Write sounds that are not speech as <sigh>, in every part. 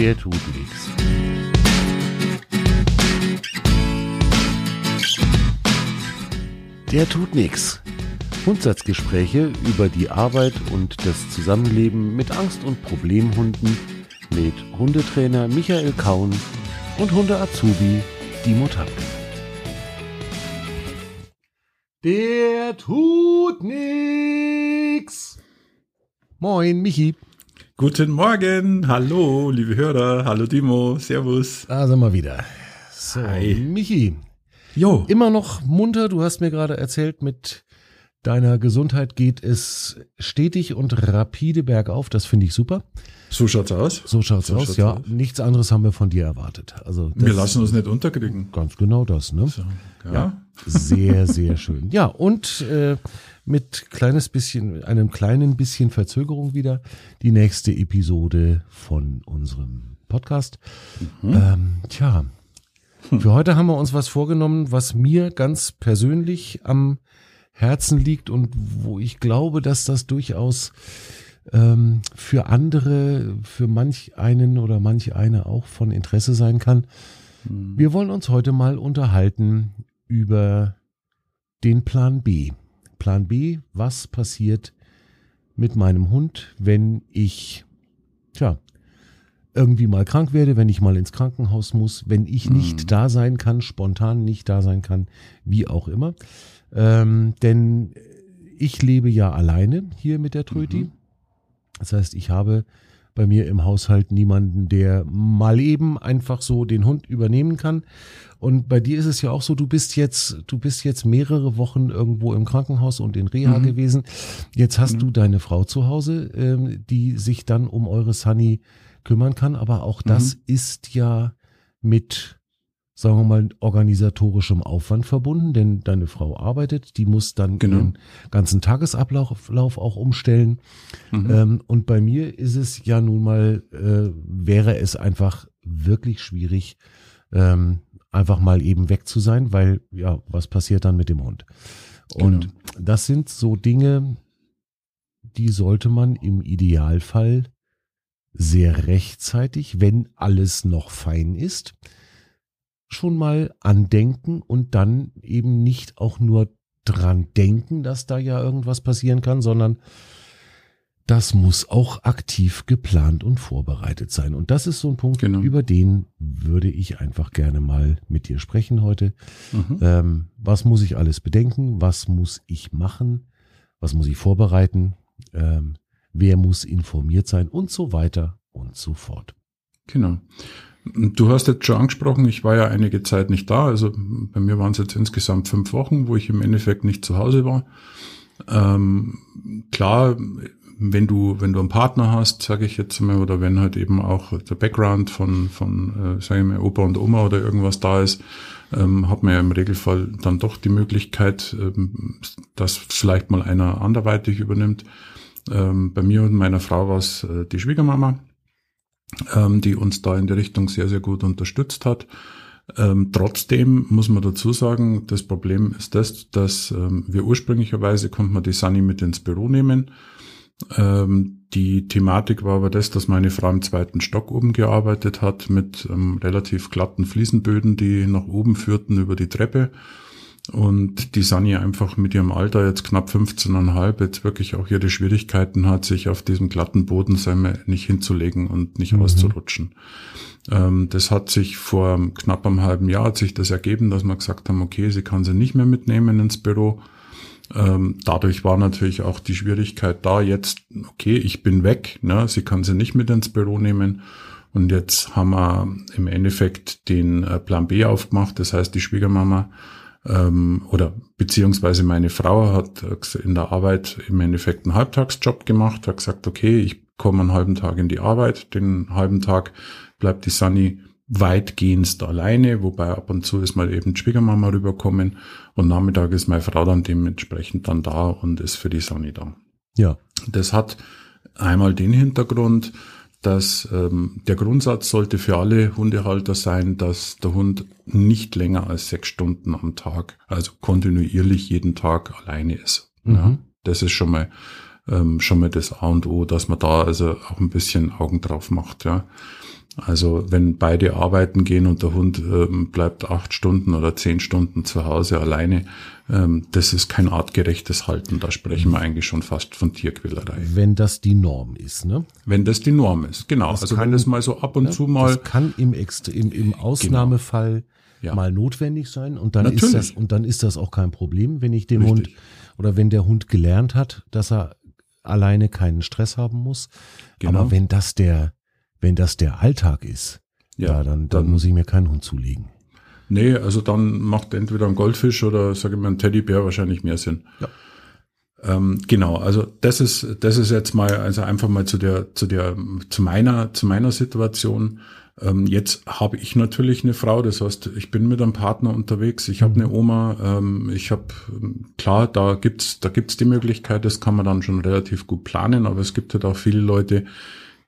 Der tut nichts. Der tut nichts. Grundsatzgespräche über die Arbeit und das Zusammenleben mit Angst- und Problemhunden mit Hundetrainer Michael Kaun und Hunde-Azubi Dimo Tapke. Der tut nix. Moin, Michi. Guten Morgen, hallo, liebe Hörer, hallo Dimo, servus. Da sind wir wieder. So, Hi. Michi, Jo, immer noch munter. Du hast mir gerade erzählt, mit deiner Gesundheit geht es stetig und rapide bergauf. Das finde ich super. so schaut's aus. So schaut's So aus. schaut's ja, aus. nichts anderes haben wir von dir erwartet. Also Wir lassen uns nicht unterkriegen. ganz genau das, ne? So, ja. Ja, sehr, sehr schön. Ja, und äh, mit kleines bisschen, einem kleinen bisschen Verzögerung wieder die nächste Episode von unserem Podcast. Ähm, tja, für heute haben wir uns was vorgenommen, was mir ganz persönlich am Herzen liegt und wo ich glaube, dass das durchaus ähm, für andere, für manch einen oder manch eine auch von Interesse sein kann. Wir wollen uns heute mal unterhalten über den Plan B. Plan B, was passiert mit meinem Hund, wenn ich, tja, irgendwie mal krank werde, wenn ich mal ins Krankenhaus muss, wenn ich nicht da sein kann, spontan nicht da sein kann, wie auch immer. Ähm, denn ich lebe ja alleine hier mit der Tröti. Das heißt, ich habe bei mir im Haushalt niemanden, der mal eben einfach so den Hund übernehmen kann. Und bei dir ist es ja auch so, du bist jetzt, du bist jetzt mehrere Wochen irgendwo im Krankenhaus und in Reha Mhm. gewesen. Jetzt hast du deine Frau zu Hause, ähm, die sich dann um eure Sunny kümmern kann. Aber auch das ist ja mit, sagen wir mal, organisatorischem Aufwand verbunden, denn deine Frau arbeitet, die muss dann Genau. ihren ganzen Tagesablauf Lauf auch umstellen. Mhm. Ähm, und bei mir ist es ja nun mal, äh, wäre es einfach wirklich schwierig, ähm, einfach mal eben weg zu sein, weil ja, was passiert dann mit dem Hund? Und Genau. das sind so Dinge, die sollte man im Idealfall sehr rechtzeitig, wenn alles noch fein ist, schon mal andenken und dann eben nicht auch nur dran denken, dass da ja irgendwas passieren kann, sondern das muss auch aktiv geplant und vorbereitet sein. Und das ist so ein Punkt, Genau. über den würde ich einfach gerne mal mit dir sprechen heute. Mhm. Ähm, was muss ich alles bedenken? Was muss ich machen? Was muss ich vorbereiten? Ähm, wer muss informiert sein? Und so weiter und so fort. Genau. Du hast jetzt schon angesprochen, ich war ja einige Zeit nicht da. Also bei mir waren es jetzt insgesamt fünf Wochen, wo ich im Endeffekt nicht zu Hause war. Ähm, klar, wenn du, wenn du einen Partner hast, sage ich jetzt mal, oder wenn halt eben auch der Background von, von äh, sage ich mal, Opa und Oma oder irgendwas da ist, ähm, hat man ja im Regelfall dann doch die Möglichkeit, ähm, dass vielleicht mal einer anderweitig übernimmt. Ähm, bei mir und meiner Frau war es äh, die Schwiegermama ähm, die uns da in die Richtung sehr, sehr gut unterstützt hat. Ähm, trotzdem muss man dazu sagen, das Problem ist das, dass ähm, wir ursprünglicherweise konnten wir die Sunny mit ins Büro nehmen. Ähm, die Thematik war aber das, dass meine Frau im zweiten Stock oben gearbeitet hat mit ähm, relativ glatten Fliesenböden, die nach oben führten über die Treppe. Und die Sunny einfach mit ihrem Alter jetzt knapp 15,5 jetzt wirklich auch ihre Schwierigkeiten hat, sich auf diesem glatten Boden nicht hinzulegen und nicht Mhm. auszurutschen. Ähm, das hat sich vor knapp einem halben Jahr hat sich das ergeben, dass wir gesagt haben, okay, sie kann sie nicht mehr mitnehmen ins Büro. Ähm, dadurch war natürlich auch die Schwierigkeit da, jetzt, okay, ich bin weg, ne, sie kann sie nicht mit ins Büro nehmen. Und jetzt haben wir im Endeffekt den äh, Plan B aufgemacht. Das heißt, die Schwiegermama ähm, oder beziehungsweise meine Frau hat in der Arbeit im Endeffekt einen Halbtagsjob gemacht, hat gesagt, okay, ich komme einen halben Tag in die Arbeit, den halben Tag bleibt die Sunny weitgehend alleine, wobei ab und zu ist mal eben die Schwiegermama rüberkommen und Nachmittag ist meine Frau dann dementsprechend dann da und ist für die Sunny da. Ja. Das hat einmal den Hintergrund, dass ähm, der Grundsatz sollte für alle Hundehalter sein, dass der Hund nicht länger als sechs Stunden am Tag, also kontinuierlich jeden Tag alleine ist. Mhm. Ja, das ist schon mal ähm, schon mal das A und O, dass man da also auch ein bisschen Augen drauf macht. Ja. Also wenn beide arbeiten gehen und der Hund ähm, bleibt acht Stunden oder zehn Stunden zu Hause alleine, ähm, das ist kein artgerechtes Halten. Da sprechen wir eigentlich schon fast von Tierquälerei. Wenn das die Norm ist, ne? Wenn das die Norm ist, genau. Das also kann- wenn das mal so ab und Ja, zu mal, Das kann im, Extre im, im Ausnahmefall Ja. mal notwendig sein und dann ist Natürlich. das und dann ist das auch kein Problem, wenn ich dem Richtig. Hund oder wenn der Hund gelernt hat, dass er alleine keinen Stress haben muss. Genau. Aber wenn das der wenn das der Alltag ist, ja, Ja, dann, dann dann- muss ich mir keinen Hund zulegen. nee, also dann macht entweder ein Goldfisch oder sage ich mal ein Teddybär wahrscheinlich mehr Sinn. Ja. Ähm, genau, also das ist das ist jetzt mal also einfach mal zu der zu der zu meiner zu meiner Situation. Ähm, jetzt habe ich natürlich eine Frau, das heißt, ich bin mit einem Partner unterwegs, ich habe eine Oma, ähm, ich habe klar, da gibt's da gibt's die Möglichkeit, das kann man dann schon relativ gut planen, aber es gibt halt auch viele Leute,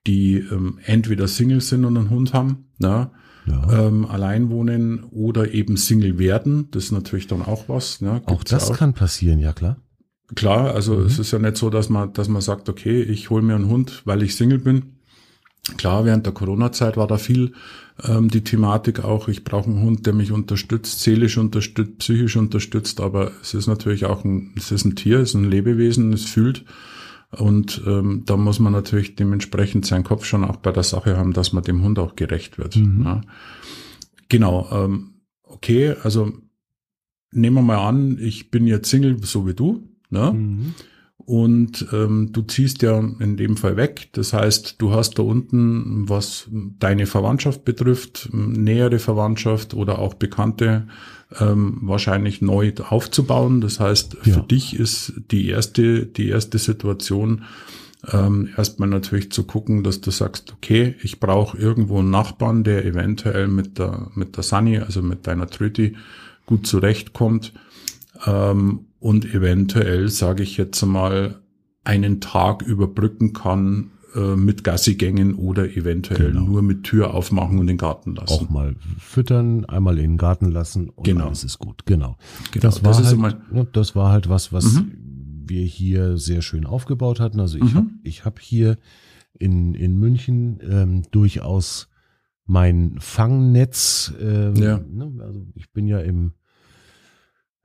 die ähm, entweder Single sind und einen Hund haben, ja, Ja. ähm, allein wohnen oder eben Single werden. Das ist natürlich dann auch was. Ne? auch das ja kann passieren, ja klar. Klar, also Mhm. es ist ja nicht so, dass man, dass man sagt, okay, ich hole mir einen Hund, weil ich Single bin. Klar, während der Corona-Zeit war da viel ähm, die Thematik auch, ich brauche einen Hund, der mich unterstützt, seelisch unterstützt, psychisch unterstützt, aber es ist natürlich auch ein, es ist ein Tier, es ist ein Lebewesen, es fühlt. Und ähm, da muss man natürlich dementsprechend seinen Kopf schon auch bei der Sache haben, dass man dem Hund auch gerecht wird. Mhm. Ne? Genau, ähm, okay, also nehmen wir mal an, ich bin jetzt Single, so wie du, ne? Mhm. Und ähm, du ziehst ja in dem Fall weg. Das heißt, du hast da unten, was deine Verwandtschaft betrifft, nähere Verwandtschaft oder auch Bekannte, ähm, wahrscheinlich neu aufzubauen. Das heißt, Ja. für dich ist die erste, die erste Situation, ähm, erstmal natürlich zu gucken, dass du sagst, okay, ich brauche irgendwo einen Nachbarn, der eventuell mit der, mit der Sunny, also mit deiner Tröti, gut zurechtkommt. Ähm, und eventuell, sage ich jetzt mal, einen Tag überbrücken kann äh, mit Gassigängen oder eventuell Genau. nur mit Tür aufmachen und den Garten lassen. Auch mal füttern, einmal in den Garten lassen und Genau. alles ist gut. Genau. Genau, das, war das halt, ne, das war halt was, was Mhm. wir hier sehr schön aufgebaut hatten. Also ich Mhm. hab ich hab hier in, in München ähm, durchaus mein Fangnetz. Ähm, Ja. ne, also ich bin ja im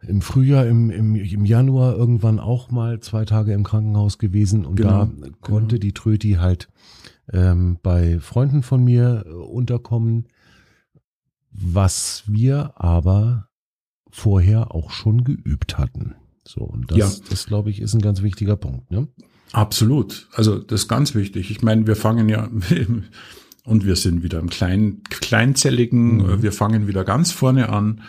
im Frühjahr, im, im, im Januar irgendwann auch mal zwei Tage im Krankenhaus gewesen und Genau, da konnte die Tröti halt ähm, bei Freunden von mir äh, unterkommen, was wir aber vorher auch schon geübt hatten. So, und das, Ja. das glaube ich, ist ein ganz wichtiger Punkt. Ne? Absolut. Also das ist ganz wichtig. Ich meine, wir fangen ja <laughs> und wir sind wieder im kleinen, kleinzelligen, Mhm. wir fangen wieder ganz vorne an.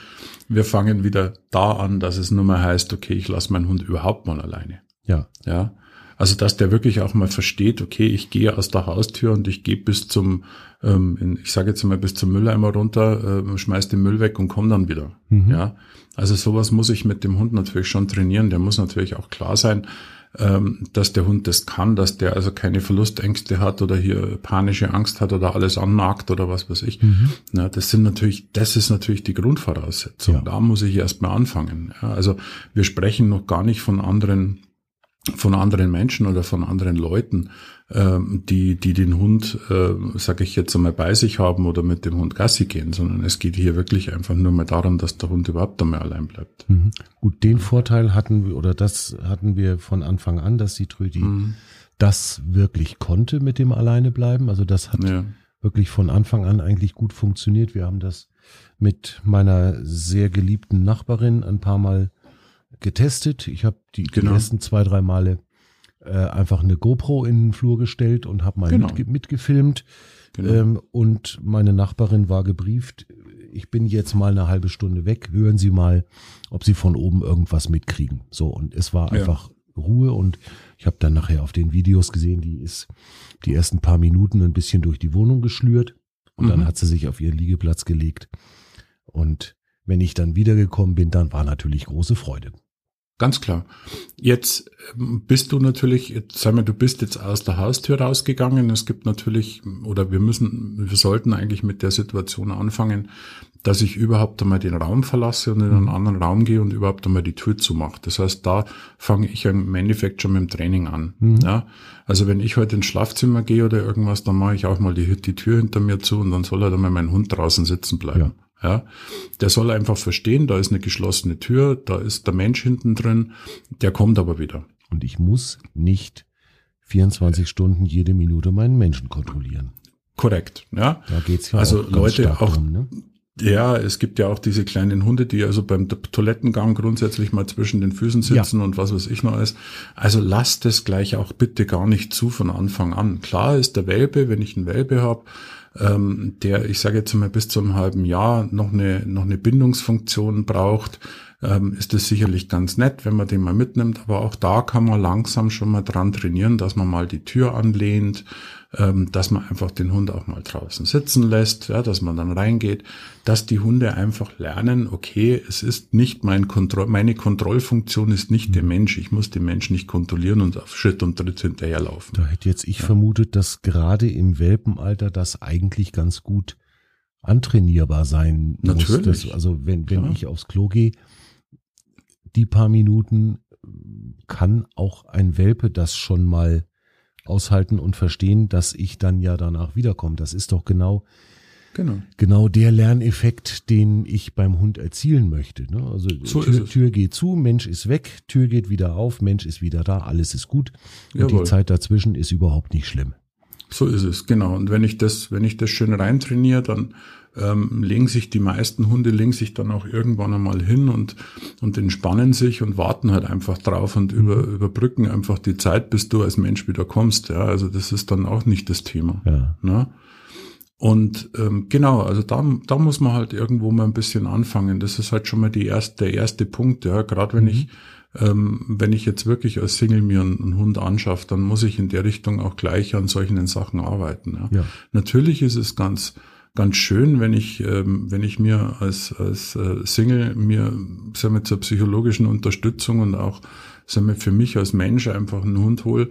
Wir fangen wieder da an, dass es nur mal heißt, okay, ich lasse meinen Hund überhaupt mal alleine. Ja, Ja. Also dass der wirklich auch mal versteht, okay, ich gehe aus der Haustür und ich gehe bis zum, ähm, in, ich sage jetzt mal bis zum Mülleimer runter, äh, schmeiß den Müll weg und komm dann wieder. Mhm. Ja. Also sowas muss ich mit dem Hund natürlich schon trainieren. Der muss natürlich auch klar sein, ähm, dass der Hund das kann, dass der also keine Verlustängste hat oder hier panische Angst hat oder alles annagt oder was weiß ich. Mhm. Na, das sind natürlich, das ist natürlich die Grundvoraussetzung. Ja. Da muss ich erstmal anfangen. Ja, also wir sprechen noch gar nicht von anderen von anderen Menschen oder von anderen Leuten, ähm, die, die den Hund, äh, sage ich jetzt einmal, bei sich haben oder mit dem Hund Gassi gehen, sondern es geht hier wirklich einfach nur mal darum, dass der Hund überhaupt einmal allein bleibt. Mhm. Gut, den Vorteil hatten wir, oder das hatten wir von Anfang an, dass die Tröti Mhm. das wirklich konnte mit dem Alleine bleiben. Also das hat Ja, wirklich von Anfang an eigentlich gut funktioniert. Wir haben das mit meiner sehr geliebten Nachbarin ein paar Mal getestet. Ich habe die, Genau. die ersten zwei, drei Male äh, einfach eine GoPro in den Flur gestellt und habe mal Genau. mitge mitgefilmt. genau. Ähm, und meine Nachbarin war gebrieft, ich bin jetzt mal eine halbe Stunde weg, hören Sie mal, ob Sie von oben irgendwas mitkriegen. So, und es war Ja. einfach Ruhe und ich habe dann nachher auf den Videos gesehen, die ist die ersten paar Minuten ein bisschen durch die Wohnung geschlürt und dann Mhm. hat sie sich auf ihren Liegeplatz gelegt. Und wenn ich dann wiedergekommen bin, dann war natürlich große Freude. Ganz klar. Jetzt ähm, bist du natürlich, jetzt, sagen wir, du bist jetzt aus der Haustür rausgegangen. Es gibt natürlich, oder wir müssen, wir sollten eigentlich mit der Situation anfangen, dass ich überhaupt einmal den Raum verlasse und in einen mhm. anderen Raum gehe und überhaupt einmal die Tür zumache. Das heißt, da fange ich im Endeffekt schon mit dem Training an. Mhm. Ja? Also wenn ich heute ins Schlafzimmer gehe oder irgendwas, dann mache ich auch mal die, die Tür hinter mir zu und dann soll halt einmal mein Hund draußen sitzen bleiben. Ja. Ja, der soll einfach verstehen, da ist eine geschlossene Tür, da ist der Mensch hinten drin, der kommt aber wieder. Und ich muss nicht 24 Stunden jede Minute meinen Menschen kontrollieren. Korrekt, ja. Da geht's ja also auch Leute auch, drum, ne? Ja, es gibt ja auch diese kleinen Hunde, die also beim Toilettengang grundsätzlich mal zwischen den Füßen sitzen ja. und was weiß ich noch alles. Also lasst es gleich auch bitte gar nicht zu von Anfang an. Klar ist der Welpe, wenn ich einen Welpe habe, ähm, der, ich sage jetzt mal, bis zu einem halben Jahr noch eine, noch eine Bindungsfunktion braucht, ähm, ist es sicherlich ganz nett, wenn man den mal mitnimmt. Aber auch da kann man langsam schon mal dran trainieren, dass man mal die Tür anlehnt, ähm, dass man einfach den Hund auch mal draußen sitzen lässt, ja, dass man dann reingeht, dass die Hunde einfach lernen, okay, es ist nicht mein Kontroll, meine Kontrollfunktion ist nicht der Mensch, ich muss den Menschen nicht kontrollieren und auf Schritt und Tritt hinterherlaufen. Da hätte jetzt ich ja. vermutet, dass gerade im Welpenalter das eigentlich ganz gut antrainierbar sein Natürlich. muss. Natürlich. also wenn, wenn ich aufs Klo gehe, die paar Minuten kann auch ein Welpe das schon mal aushalten und verstehen, dass ich dann ja danach wiederkomme. Das ist doch genau, genau, genau der Lerneffekt, den ich beim Hund erzielen möchte. Ne? Also so Tür, Tür, geht zu, Mensch ist weg, Tür geht wieder auf, Mensch ist wieder da, alles ist gut. Und Jawohl. die Zeit dazwischen ist überhaupt nicht schlimm. So ist es, genau. Und wenn ich das, wenn ich das schön reintrainiere, dann ähm, legen sich die meisten Hunde legen sich dann auch irgendwann einmal hin und und entspannen sich und warten halt einfach drauf und mhm. über, überbrücken einfach die Zeit, bis du als Mensch wieder kommst. Ja, also das ist dann auch nicht das Thema. Ja. Ne? Und ähm, genau, also da, da muss man halt irgendwo mal ein bisschen anfangen. Das ist halt schon mal die erste, der erste Punkt. Ja, gerade wenn mhm. ich ähm, wenn ich jetzt wirklich als Single mir einen, einen, Hund anschaffe, dann muss ich in der Richtung auch gleich an solchen Sachen arbeiten. Ja. ja. Natürlich ist es ganz ganz schön, wenn ich, ähm, wenn ich mir als, als äh, Single mir, sagen wir, zur psychologischen Unterstützung und auch, sagen wir, für mich als Mensch einfach einen Hund hole.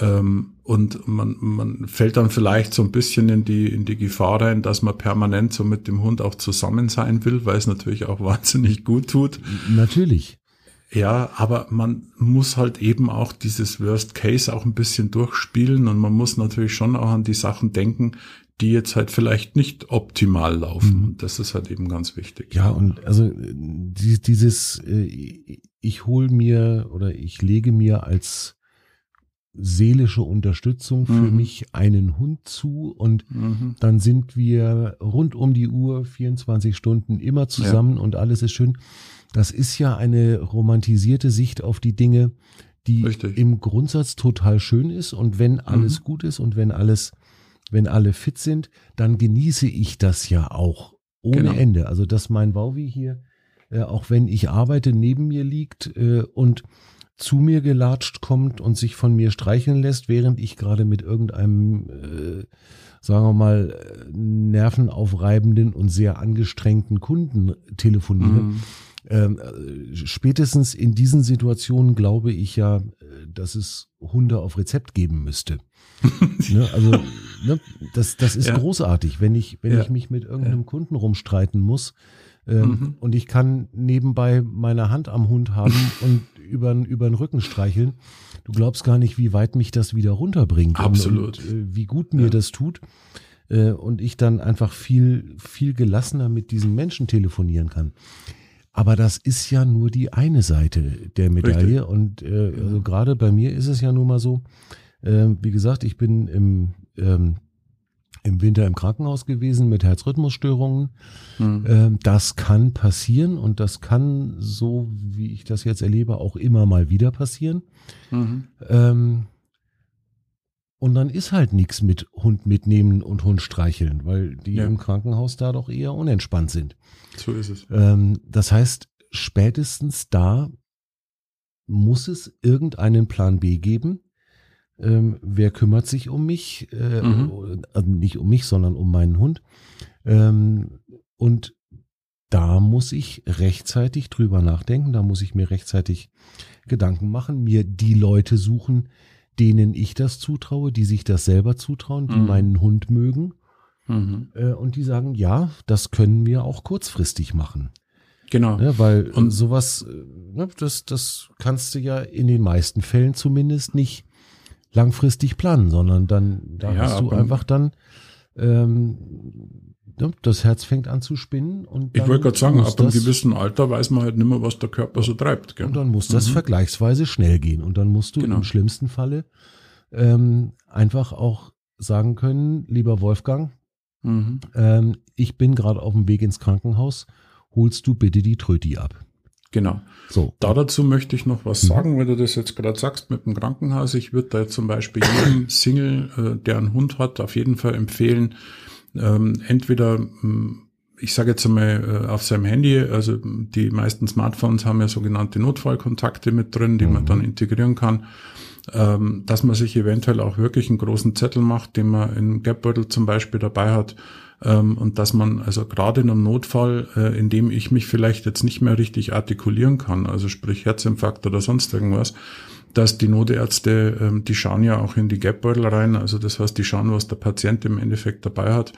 Ähm, und man, man fällt dann vielleicht so ein bisschen in die, in die Gefahr rein, dass man permanent so mit dem Hund auch zusammen sein will, weil es natürlich auch <laughs> wahnsinnig gut tut. Natürlich. Ja, aber man muss halt eben auch dieses Worst Case auch ein bisschen durchspielen und man muss natürlich schon auch an die Sachen denken, die jetzt halt vielleicht nicht optimal laufen. Mhm. Und das ist halt eben ganz wichtig. Ja, und also dieses, äh, ich hole mir oder ich lege mir als seelische Unterstützung für mhm. mich einen Hund zu und mhm. dann sind wir rund um die Uhr 24 Stunden immer zusammen ja. und alles ist schön. Das ist ja eine romantisierte Sicht auf die Dinge, die Richtig. im Grundsatz total schön ist und wenn alles mhm. gut ist und wenn alles wenn alle fit sind, dann genieße ich das ja auch ohne genau. Ende. Also dass mein Wauwi hier, äh, auch wenn ich arbeite, neben mir liegt äh, und zu mir gelatscht kommt und sich von mir streicheln lässt, während ich gerade mit irgendeinem, äh, sagen wir mal, nervenaufreibenden und sehr angestrengten Kunden telefoniere. Mhm. Ähm, äh, spätestens in diesen Situationen glaube ich ja, äh, dass es Hunde auf Rezept geben müsste. <laughs> ne, also ne, das, das ist ja. großartig, wenn ich, wenn ja. ich mich mit irgendeinem ja. Kunden rumstreiten muss ähm, mhm. und ich kann nebenbei meine Hand am Hund haben <laughs> und über, über den Rücken streicheln. Du glaubst gar nicht, wie weit mich das wieder runterbringt. Absolut. Und, und äh, wie gut mir das tut. Äh, und ich dann einfach viel, viel gelassener mit diesen Menschen telefonieren kann. Aber das ist ja nur die eine Seite der Medaille. Richtig. Und äh, also gerade bei mir ist es ja nun mal so, äh, wie gesagt, ich bin im, ähm, im Winter im Krankenhaus gewesen mit Herzrhythmusstörungen. Mhm. Ähm, das kann passieren und das kann, so wie ich das jetzt erlebe, auch immer mal wieder passieren. Mhm. Ähm, und dann ist halt nichts mit Hund mitnehmen und Hund streicheln, weil die ja. im Krankenhaus da doch eher unentspannt sind. So ist es. Ähm, das heißt, spätestens da muss es irgendeinen Plan B geben. Ähm, wer kümmert sich um mich? Äh, mhm. also nicht um mich, sondern um meinen Hund. Ähm, und da muss ich rechtzeitig drüber nachdenken, da muss ich mir rechtzeitig Gedanken machen, mir die Leute suchen, denen ich das zutraue, die sich das selber zutrauen, die Mhm. meinen Hund mögen Mhm. äh, und die sagen, ja, das können wir auch kurzfristig machen. Genau. Ne, weil Und- sowas, äh, ne, das, das kannst du ja in den meisten Fällen zumindest nicht langfristig planen, sondern dann da Ja, hast du einfach dann ähm, das Herz fängt an zu spinnen und Ich wollte gerade sagen, ab einem gewissen Alter weiß man halt nicht mehr, was der Körper so treibt. Gell? und dann muss das vergleichsweise schnell gehen und dann musst du Genau. im schlimmsten Falle ähm, einfach auch sagen können, lieber Wolfgang, Mhm. ähm, ich bin gerade auf dem Weg ins Krankenhaus, holst du bitte die Tröti ab. Genau. So, Da dazu möchte ich noch was Mhm. sagen, weil du das jetzt gerade sagst mit dem Krankenhaus. Ich würde da zum Beispiel jedem Single, äh, der einen Hund hat, auf jeden Fall empfehlen, ähm, entweder, mh, ich sage jetzt einmal, äh, auf seinem Handy, also die meisten Smartphones haben ja sogenannte Notfallkontakte mit drin, die man Mhm. dann integrieren kann, ähm, dass man sich eventuell auch wirklich einen großen Zettel macht, den man in Geldbeutel zum Beispiel dabei hat, ähm, und dass man also gerade in einem Notfall, äh, in dem ich mich vielleicht jetzt nicht mehr richtig artikulieren kann, also sprich Herzinfarkt oder sonst irgendwas, dass die Notärzte, ähm, die schauen ja auch in die Geldbeutel rein, also das heißt, die schauen, was der Patient im Endeffekt dabei hat,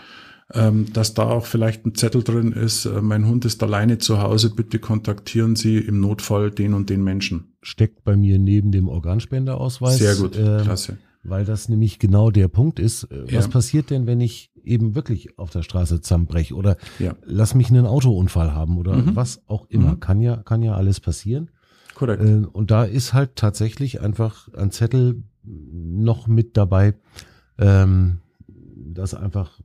ähm, dass da auch vielleicht ein Zettel drin ist, äh, mein Hund ist alleine zu Hause, bitte kontaktieren Sie im Notfall den und den Menschen. steckt bei mir neben dem Organspenderausweis. Sehr gut, äh, klasse. Weil das nämlich genau der Punkt ist. Äh, Was Ja. passiert denn, wenn ich eben wirklich auf der Straße zusammenbreche oder Ja, lass mich einen Autounfall haben oder Mhm. was auch immer. Mhm. Kann ja, kann ja alles passieren. Korrekt. Äh, Und da ist halt tatsächlich einfach ein Zettel noch mit dabei, ähm, dass einfach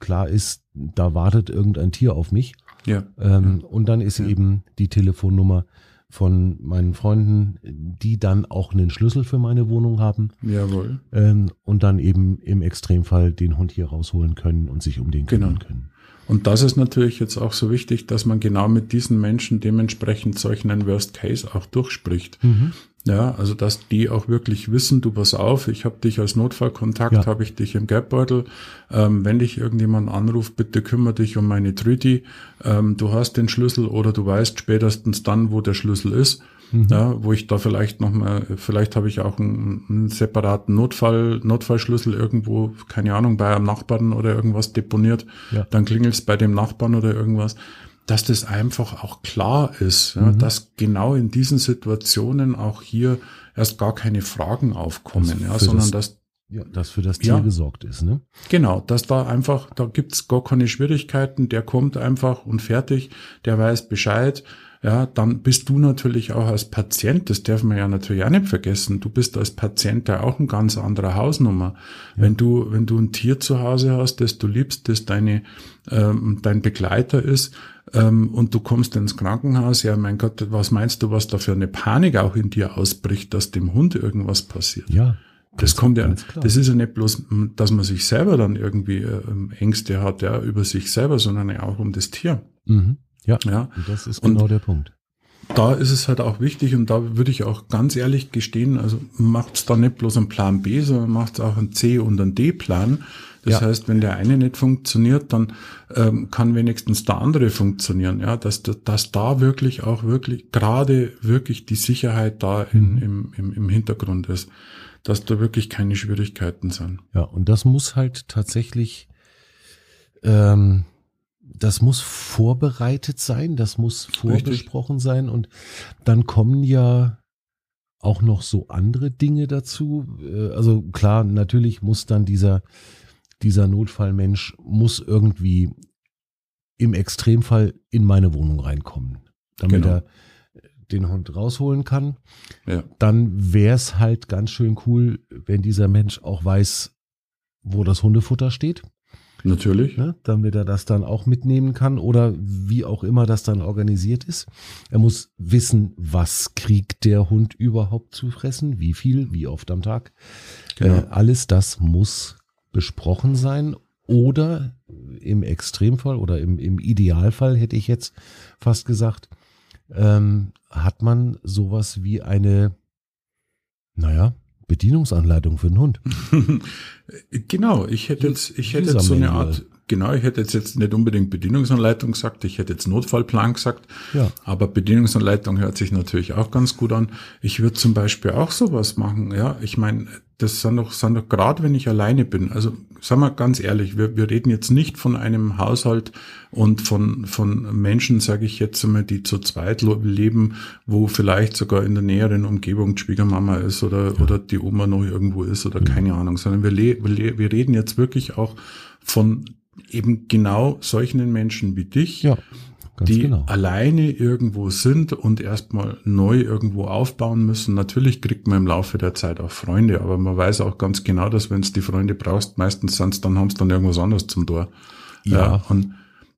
klar ist, da wartet irgendein Tier auf mich. ja, Ähm, Und dann ist Ja. eben die Telefonnummer von meinen Freunden, die dann auch einen Schlüssel für meine Wohnung haben jawohl. ähm, und dann eben im Extremfall den Hund hier rausholen können und sich um den kümmern Genau. können. Und das ist natürlich jetzt auch so wichtig, dass man genau mit diesen Menschen dementsprechend solch einen Worst Case auch durchspricht. Ja, also dass die auch wirklich wissen, du pass auf, ich habe dich als Notfallkontakt, Ja. habe ich dich im Geldbeutel. Ähm, wenn dich irgendjemand anruft, bitte kümmere dich um meine Trüti. Ähm, du hast den Schlüssel oder du weißt spätestens dann, wo der Schlüssel ist. Mhm. Ja, wo ich da vielleicht noch mal, vielleicht habe ich auch einen, einen separaten Notfall, Notfallschlüssel irgendwo, keine Ahnung, bei einem Nachbarn oder irgendwas deponiert. Ja. Dann klingelt's bei dem Nachbarn oder irgendwas. Dass das einfach auch klar ist, ja, Mhm. dass genau in diesen Situationen auch hier erst gar keine Fragen aufkommen, ja, sondern das- dass Ja, dass für das Tier Ja. gesorgt ist, ne? Genau, dass da einfach, da gibt's gar keine Schwierigkeiten, der kommt einfach und fertig, der weiß Bescheid. Ja, dann bist du natürlich auch als Patient, das darf man ja natürlich auch nicht vergessen, du bist als Patient ja auch ein ganz anderer Hausnummer. Wenn du, wenn du ein Tier zu Hause hast, das du liebst, das deine, ähm, dein Begleiter ist, ähm, und du kommst ins Krankenhaus, ja mein Gott, was meinst du, was da für eine Panik auch in dir ausbricht, dass dem Hund irgendwas passiert? Ja. Das kommt ja, das ist ja nicht bloß, dass man sich selber dann irgendwie äh, Ängste hat, ja, über sich selber, sondern ja auch um das Tier. Mhm. Ja. Ja, Und das ist Und- genau der Punkt. da ist es halt auch wichtig und da würde ich auch ganz ehrlich gestehen, also macht's da nicht bloß einen Plan B, sondern macht's auch einen C und einen D-Plan. Das Ja. heißt, wenn der eine nicht funktioniert, dann ähm, kann wenigstens der andere funktionieren. Ja, dass, dass da wirklich auch wirklich gerade wirklich die Sicherheit da in, Mhm. im, im, im Hintergrund ist, dass da wirklich keine Schwierigkeiten sind. Ja, und das muss halt tatsächlich, ähm, das muss vorbereitet sein, das muss vorbesprochen sein und dann kommen ja auch noch so andere Dinge dazu. Äh, Also klar, natürlich muss dann dieser, dieser Notfallmensch muss irgendwie im Extremfall in meine Wohnung reinkommen, damit Genau. er den Hund rausholen kann Ja. dann wäre es halt ganz schön cool, wenn dieser Mensch auch weiß, wo das Hundefutter steht, Natürlich. ne? damit er das dann auch mitnehmen kann oder wie auch immer das dann organisiert ist. Er muss wissen, was kriegt der Hund überhaupt zu fressen, wie viel, wie oft am Tag. Genau. Äh, alles das muss besprochen sein oder im Extremfall oder im, im Idealfall hätte ich jetzt fast gesagt, ähm, hat man sowas wie eine, naja, Bedienungsanleitung für den Hund. <laughs> Genau, ich hätte jetzt, ich hätte jetzt so eine. Art genau, ich hätte jetzt, jetzt nicht unbedingt Bedienungsanleitung gesagt, ich hätte jetzt Notfallplan gesagt, ja. aber Bedienungsanleitung hört sich natürlich auch ganz gut an. Ich würde zum Beispiel auch sowas machen, ja. Ich meine, das sind doch, sind doch gerade, wenn ich alleine bin. Also sagen wir ganz ehrlich, wir, wir reden jetzt nicht von einem Haushalt und von, von Menschen, sage ich jetzt einmal, die zu zweit leben, wo vielleicht sogar in der näheren Umgebung die Schwiegermama ist oder, ja. oder die Oma noch irgendwo ist oder keine Ahnung, sondern wir, wir, wir reden jetzt wirklich auch von eben genau solchen Menschen wie dich. Ja die genau. alleine irgendwo sind und erstmal neu irgendwo aufbauen müssen. Natürlich kriegt man im Laufe der Zeit auch Freunde, aber man weiß auch ganz genau, dass wenn es die Freunde brauchst, meistens sonst dann haben es dann irgendwas anderes zum Tor. Ja. ja. Und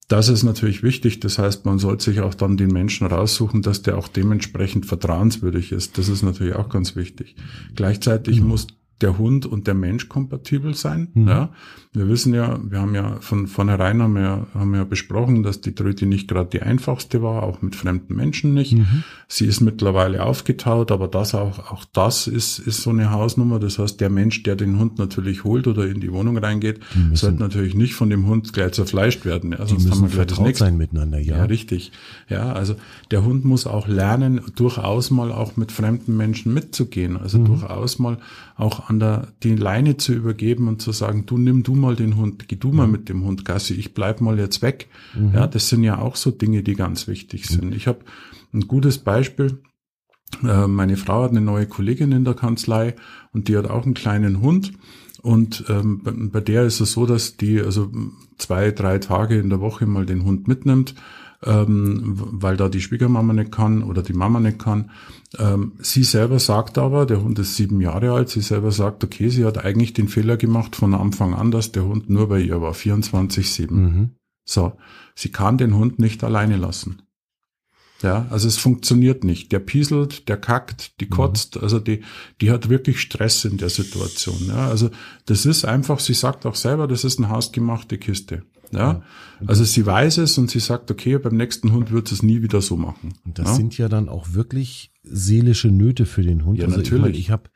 das ist natürlich wichtig. Das heißt, man sollte sich auch dann den Menschen raussuchen, dass der auch dementsprechend vertrauenswürdig ist. Das ist natürlich auch ganz wichtig. Gleichzeitig mhm. muss der Hund und der Mensch kompatibel sein. Mhm. Ja, wir wissen ja, wir haben ja von vornherein haben wir, haben wir ja besprochen, dass die Tröte nicht gerade die einfachste war, auch mit fremden Menschen nicht. Mhm. Sie ist mittlerweile aufgetaut, aber das auch, auch das ist, ist so eine Hausnummer. Das heißt, der Mensch, der den Hund natürlich holt oder in die Wohnung reingeht, sollte natürlich nicht von dem Hund gleich zerfleischt werden. Ja, sonst haben wir gleich das nächste. sein miteinander, ja. Ja, richtig. Ja, also der Hund muss auch lernen, durchaus mal auch mit fremden Menschen mitzugehen. Also mhm. durchaus mal auch an der, die Leine zu übergeben und zu sagen, du nimm du mal den Hund, geh du mal mhm. mit dem Hund Gassi, ich bleib mal jetzt weg. Mhm. Ja, das sind ja auch so Dinge, die ganz wichtig sind. Ich habe ein gutes Beispiel. Äh, meine Frau hat eine neue Kollegin in der Kanzlei und die hat auch einen kleinen Hund. Und ähm, bei der ist es so, dass die also zwei, drei Tage in der Woche mal den Hund mitnimmt ähm, weil da die Schwiegermama nicht kann oder die Mama nicht kann. Ähm, sie selber sagt aber, der Hund ist sieben Jahre alt, sie selber sagt, okay, sie hat eigentlich den Fehler gemacht von Anfang an, dass der Hund nur bei ihr war, 24-7. Mhm. So, sie kann den Hund nicht alleine lassen. Ja, also es funktioniert nicht. Der pieselt, der kackt, die mhm. kotzt, also die, die hat wirklich Stress in der Situation. Ja, also das ist einfach, sie sagt auch selber, das ist eine hausgemachte Kiste. Ja, also sie weiß es und sie sagt, okay, beim nächsten Hund wird es nie wieder so machen. Und das ja? sind ja dann auch wirklich seelische Nöte für den Hund. Ja, also natürlich. Ich, ich habe,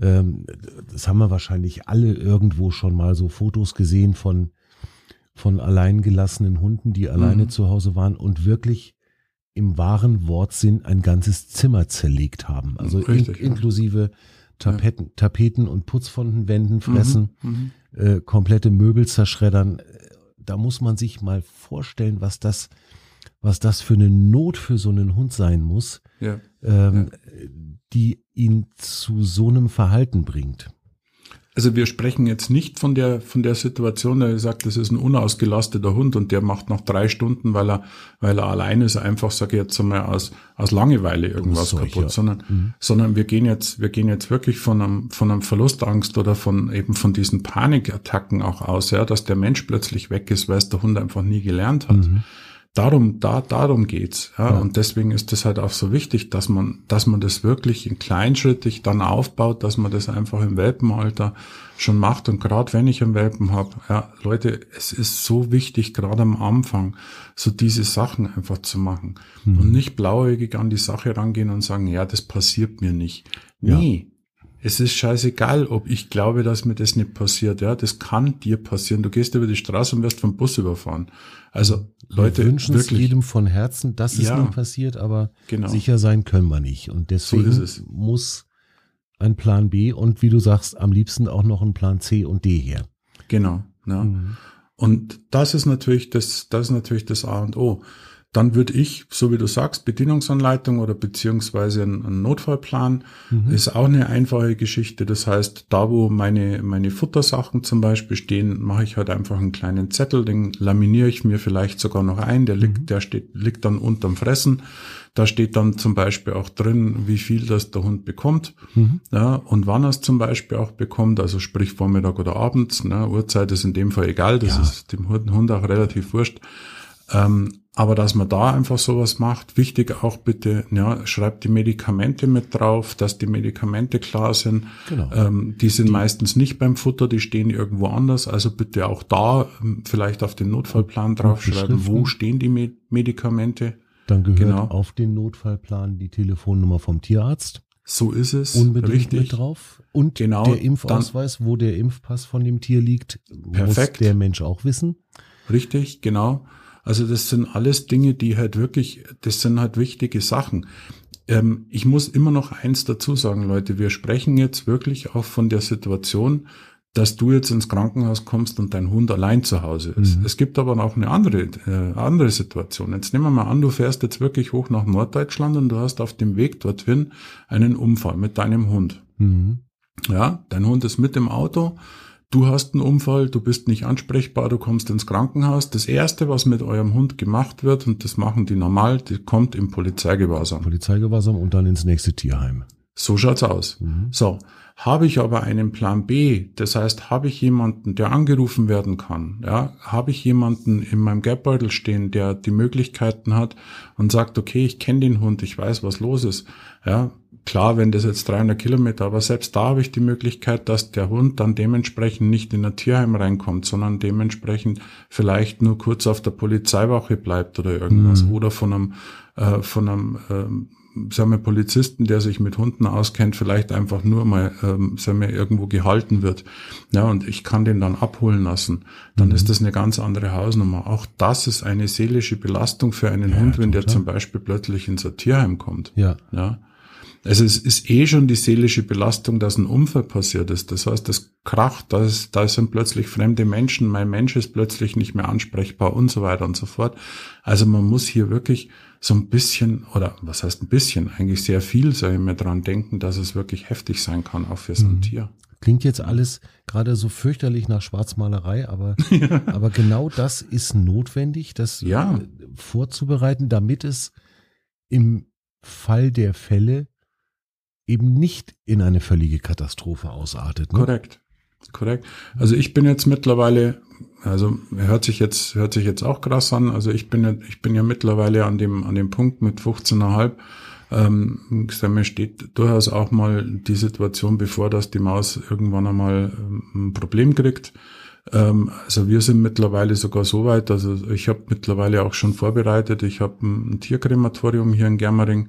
ähm, das haben wir wahrscheinlich alle irgendwo schon mal so Fotos gesehen von von alleingelassenen Hunden, die alleine mhm. zu Hause waren und wirklich im wahren Wortsinn ein ganzes Zimmer zerlegt haben. Also Richtig, in, inklusive Tapeten, ja. Tapeten und Putz von den Wänden fressen, mhm, mhm, äh, komplette Möbel zerschreddern. Da muss man sich mal vorstellen, was das, was das für eine Not für so einen Hund sein muss, ja. Ähm, ja. die ihn zu so einem Verhalten bringt. Also wir sprechen jetzt nicht von der, von der Situation, der sagt, das ist ein unausgelasteter Hund und der macht noch drei Stunden, weil er, weil er allein ist, einfach, sage ich jetzt einmal, aus, aus Langeweile irgendwas Solch, kaputt, sondern, mhm. sondern wir gehen jetzt, wir gehen jetzt wirklich von einem, von einem Verlustangst oder von eben von diesen Panikattacken auch aus, ja, dass der Mensch plötzlich weg ist, weil es der Hund einfach nie gelernt hat. Mhm. Darum, da, darum geht's. Ja. ja. Und deswegen ist es halt auch so wichtig, dass man, dass man das wirklich in kleinschrittig dann aufbaut, dass man das einfach im Welpenalter schon macht. Und gerade wenn ich einen Welpen habe, ja, Leute, es ist so wichtig, gerade am Anfang, so diese Sachen einfach zu machen. Mhm. Und nicht blauäugig an die Sache rangehen und sagen, ja, das passiert mir nicht. Nee. Es ist scheißegal, ob ich glaube, dass mir das nicht passiert. Ja, das kann dir passieren. Du gehst über die Straße und wirst vom Bus überfahren. Also Leute, wir wünschen wirklich, es jedem von Herzen, dass es ja, nicht passiert, aber genau. sicher sein können wir nicht. Und deswegen so muss ein Plan B und wie du sagst, am liebsten auch noch ein Plan C und D her. Genau. Ja. Mhm. Und das ist natürlich das, das ist natürlich das A und O dann würde ich, so wie du sagst, Bedienungsanleitung oder beziehungsweise ein, Notfallplan mhm. ist auch eine einfache Geschichte. Das heißt, da wo meine, meine Futtersachen zum Beispiel stehen, mache ich halt einfach einen kleinen Zettel, den laminiere ich mir vielleicht sogar noch ein, der liegt, mhm. der steht, liegt dann unterm Fressen. Da steht dann zum Beispiel auch drin, wie viel das der Hund bekommt, mhm. ja, und wann er es zum Beispiel auch bekommt, also sprich Vormittag oder abends, ne, Uhrzeit ist in dem Fall egal, das ja. ist dem Hund auch relativ wurscht. Ähm, aber dass man da einfach sowas macht, wichtig auch bitte, ja, schreibt die Medikamente mit drauf, dass die Medikamente klar sind. Genau. Ähm, die sind die, meistens nicht beim Futter, die stehen irgendwo anders. Also bitte auch da ähm, vielleicht auf den Notfallplan draufschreiben, wo stehen die Med Medikamente. Dann gehört genau. auf den Notfallplan die Telefonnummer vom Tierarzt. So ist es. Unbedingt richtig. mit drauf. Und genau, der Impfausweis, dann, wo der Impfpass von dem Tier liegt, perfekt. muss der Mensch auch wissen. Richtig, genau. Also das sind alles Dinge, die halt wirklich, das sind halt wichtige Sachen. Ähm, ich muss immer noch eins dazu sagen, Leute, wir sprechen jetzt wirklich auch von der Situation, dass du jetzt ins Krankenhaus kommst und dein Hund allein zu Hause ist. Mhm. Es gibt aber auch eine andere, äh, andere Situation. Jetzt nehmen wir mal an, du fährst jetzt wirklich hoch nach Norddeutschland und du hast auf dem Weg dorthin einen Unfall mit deinem Hund. Mhm. Ja, dein Hund ist mit im Auto, du hast einen Unfall, du bist nicht ansprechbar, du kommst ins Krankenhaus. Das erste, was mit eurem Hund gemacht wird, und das machen die normal, die kommt im Polizeigewahrsam. Polizeigewahrsam und dann ins nächste Tierheim. So schaut's aus. Mhm. So. Habe ich aber einen Plan B, das heißt, habe ich jemanden, der angerufen werden kann, ja, habe ich jemanden in meinem Geldbeutel stehen, der die Möglichkeiten hat und sagt, okay, ich kenne den Hund, ich weiß, was los ist, ja, klar, wenn das jetzt 300 Kilometer, aber selbst da habe ich die Möglichkeit, dass der Hund dann dementsprechend nicht in ein Tierheim reinkommt, sondern dementsprechend vielleicht nur kurz auf der Polizeiwache bleibt oder irgendwas mhm. oder von einem, äh, von einem ähm, sagen wir, Polizisten, der sich mit Hunden auskennt, vielleicht einfach nur mal, ähm, sagen wir, irgendwo gehalten wird. Ja, und ich kann den dann abholen lassen. Dann mhm. ist das eine ganz andere Hausnummer. Auch das ist eine seelische Belastung für einen ja, Hund, wenn total. der zum Beispiel plötzlich ins Tierheim kommt. Ja. Ja. Also es ist eh schon die seelische Belastung, dass ein Unfall passiert ist. Das heißt, das kracht, da, ist, da sind plötzlich fremde Menschen, mein Mensch ist plötzlich nicht mehr ansprechbar und so weiter und so fort. Also man muss hier wirklich so ein bisschen, oder was heißt ein bisschen, eigentlich sehr viel, soll ich mir dran denken, dass es wirklich heftig sein kann, auch für so ein mhm. Tier. Klingt jetzt alles gerade so fürchterlich nach Schwarzmalerei, aber, <laughs> ja. aber genau das ist notwendig, das ja. vorzubereiten, damit es im Fall der Fälle eben nicht in eine völlige Katastrophe ausartet. Ne? Korrekt. Korrekt. Also ich bin jetzt mittlerweile, also hört sich jetzt, hört sich jetzt auch krass an. Also ich bin ich bin ja mittlerweile an dem, an dem Punkt mit 15,5. Ähm, mir steht durchaus auch mal die Situation bevor, dass die Maus irgendwann einmal ähm, ein Problem kriegt. Ähm, also wir sind mittlerweile sogar so weit, also ich habe mittlerweile auch schon vorbereitet. Ich habe ein Tierkrematorium hier in Germering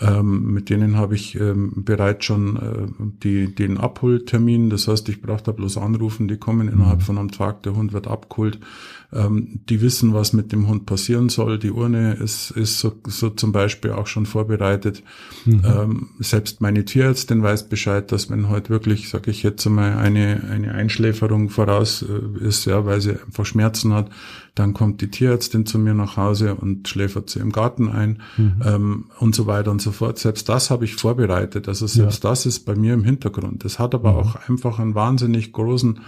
ähm, mit denen habe ich ähm, bereits schon äh, die, den Abholtermin. Das heißt, ich brauche da bloß anrufen, die kommen innerhalb mhm. von einem Tag, der Hund wird abgeholt. Ähm, die wissen, was mit dem Hund passieren soll. Die Urne ist, ist so, so zum Beispiel auch schon vorbereitet. Mhm. Ähm, selbst meine Tierärztin weiß Bescheid, dass wenn heute wirklich, sage ich jetzt einmal, eine, eine Einschläferung voraus äh, ist, ja, weil sie einfach Schmerzen hat, dann kommt die Tierärztin zu mir nach Hause und schläfert sie im Garten ein mhm. ähm, und so weiter und so fort. Selbst das habe ich vorbereitet. Also selbst ja. das ist bei mir im Hintergrund. Das hat aber mhm. auch einfach einen wahnsinnig großen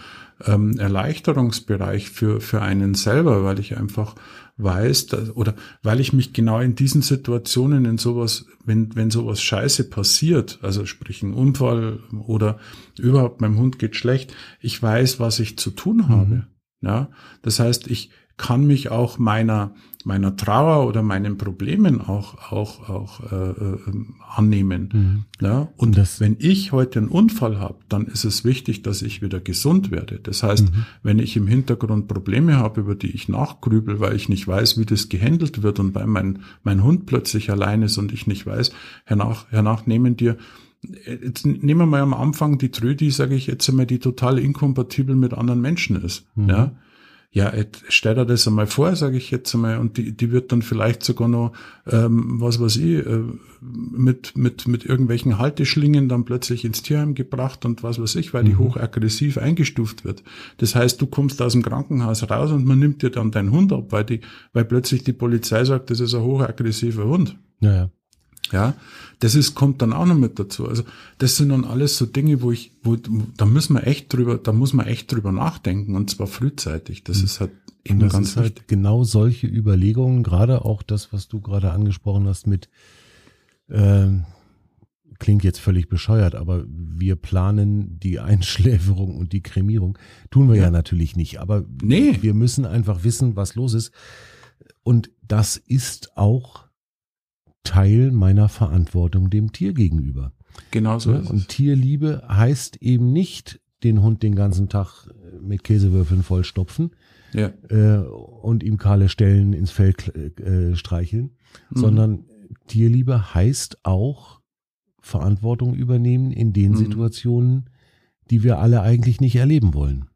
ähm, Erleichterungsbereich für, für einen selber, weil ich einfach weiß, dass, oder weil ich mich genau in diesen Situationen in sowas, wenn, wenn sowas scheiße passiert, also sprich ein Unfall oder überhaupt meinem Hund geht schlecht, ich weiß, was ich zu tun habe. Mhm. Ja, das heißt, ich, kann mich auch meiner meiner Trauer oder meinen Problemen auch auch auch äh, äh, annehmen. Mhm. Ja, und das, wenn ich heute einen Unfall habe, dann ist es wichtig, dass ich wieder gesund werde. Das heißt, mhm. wenn ich im Hintergrund Probleme habe, über die ich nachgrübel, weil ich nicht weiß, wie das gehandelt wird und weil mein mein Hund plötzlich allein ist und ich nicht weiß, hernach hernach nehmen dir Jetzt nehmen wir mal am Anfang die Trödi, sage ich jetzt einmal, die total inkompatibel mit anderen Menschen ist. Mhm. Ja, ja, stell dir das einmal vor, sage ich jetzt einmal, und die, die wird dann vielleicht sogar noch, ähm, was weiß ich, äh, mit, mit, mit irgendwelchen Halteschlingen dann plötzlich ins Tierheim gebracht und was weiß ich, weil die mhm. hochaggressiv eingestuft wird. Das heißt, du kommst aus dem Krankenhaus raus und man nimmt dir dann deinen Hund ab, weil die, weil plötzlich die Polizei sagt, das ist ein hochaggressiver Hund. Ja, ja. Ja, das ist, kommt dann auch noch mit dazu. Also, das sind dann alles so Dinge, wo ich, wo, da müssen wir echt drüber, da muss man echt drüber nachdenken und zwar frühzeitig. Das mhm. ist halt eben das ganz ist halt wichtig. halt genau solche Überlegungen, gerade auch das, was du gerade angesprochen hast mit, äh, klingt jetzt völlig bescheuert, aber wir planen die <laughs> Einschläferung und die Kremierung. Tun wir ja, ja natürlich nicht, aber nee. wir müssen einfach wissen, was los ist. Und das ist auch Teil meiner Verantwortung dem Tier gegenüber. Genau so. Ja, ist und es. Tierliebe heißt eben nicht, den Hund den ganzen Tag mit Käsewürfeln vollstopfen ja. äh, und ihm kahle Stellen ins Fell äh, streicheln, mhm. sondern Tierliebe heißt auch Verantwortung übernehmen in den mhm. Situationen, die wir alle eigentlich nicht erleben wollen.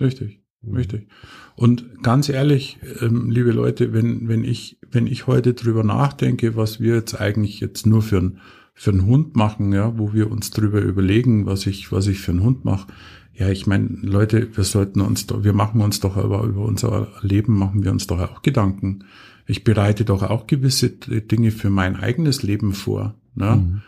Richtig. Richtig. Und ganz ehrlich, ähm, liebe Leute, wenn, wenn ich, wenn ich heute drüber nachdenke, was wir jetzt eigentlich jetzt nur für einen, für einen Hund machen, ja, wo wir uns drüber überlegen, was ich, was ich für einen Hund mache. Ja, ich meine, Leute, wir sollten uns doch, wir machen uns doch aber über unser Leben machen wir uns doch auch Gedanken. Ich bereite doch auch gewisse Dinge für mein eigenes Leben vor. Ne? Mhm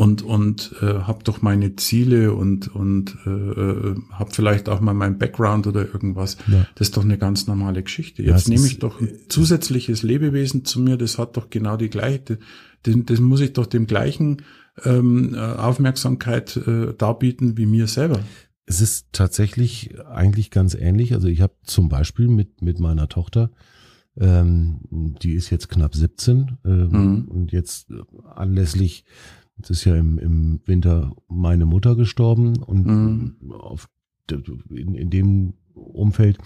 und und äh, habe doch meine Ziele und und äh, äh habe vielleicht auch mal mein Background oder irgendwas. Ja. Das ist doch eine ganz normale Geschichte. Jetzt ja, nehme ich doch ein zusätzliches Lebewesen zu mir, das hat doch genau die gleiche, das, das muss ich doch dem gleichen ähm, äh, Aufmerksamkeit äh, darbieten wie mir selber. Es ist tatsächlich eigentlich ganz ähnlich. Also ich habe zum Beispiel mit mit meiner Tochter ähm, die ist jetzt knapp 17 ähm, mhm. und jetzt anlässlich Jetzt ist ja im, im Winter meine Mutter gestorben und mhm. auf, in, in dem Umfeld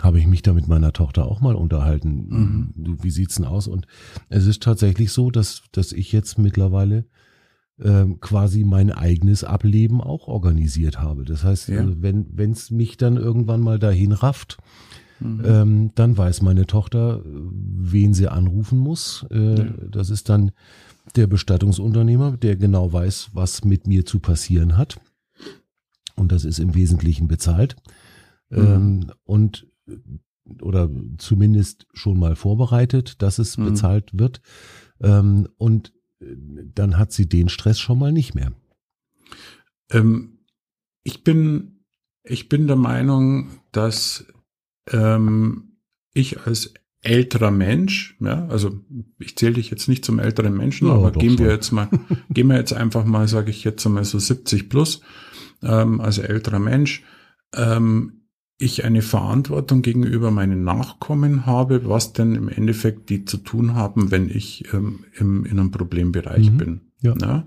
habe ich mich da mit meiner Tochter auch mal unterhalten. Mhm. Wie sieht's denn aus? Und es ist tatsächlich so, dass, dass ich jetzt mittlerweile ähm, quasi mein eigenes Ableben auch organisiert habe. Das heißt, ja. also wenn es mich dann irgendwann mal dahin rafft, mhm. ähm, dann weiß meine Tochter, wen sie anrufen muss. Äh, ja. Das ist dann der Bestattungsunternehmer, der genau weiß, was mit mir zu passieren hat. Und das ist im Wesentlichen bezahlt. Mhm. Ähm, und oder zumindest schon mal vorbereitet, dass es mhm. bezahlt wird. Ähm, und äh, dann hat sie den Stress schon mal nicht mehr. Ähm, ich bin, ich bin der Meinung, dass ähm, ich als älterer Mensch, ja, also ich zähle dich jetzt nicht zum älteren Menschen, ja, aber gehen wir jetzt mal, <laughs> gehen wir jetzt einfach mal, sage ich jetzt einmal so 70 plus, ähm, also älterer Mensch, ähm, ich eine Verantwortung gegenüber meinen Nachkommen habe, was denn im Endeffekt die zu tun haben, wenn ich ähm, im, in einem Problembereich mhm, bin. Ja. ja?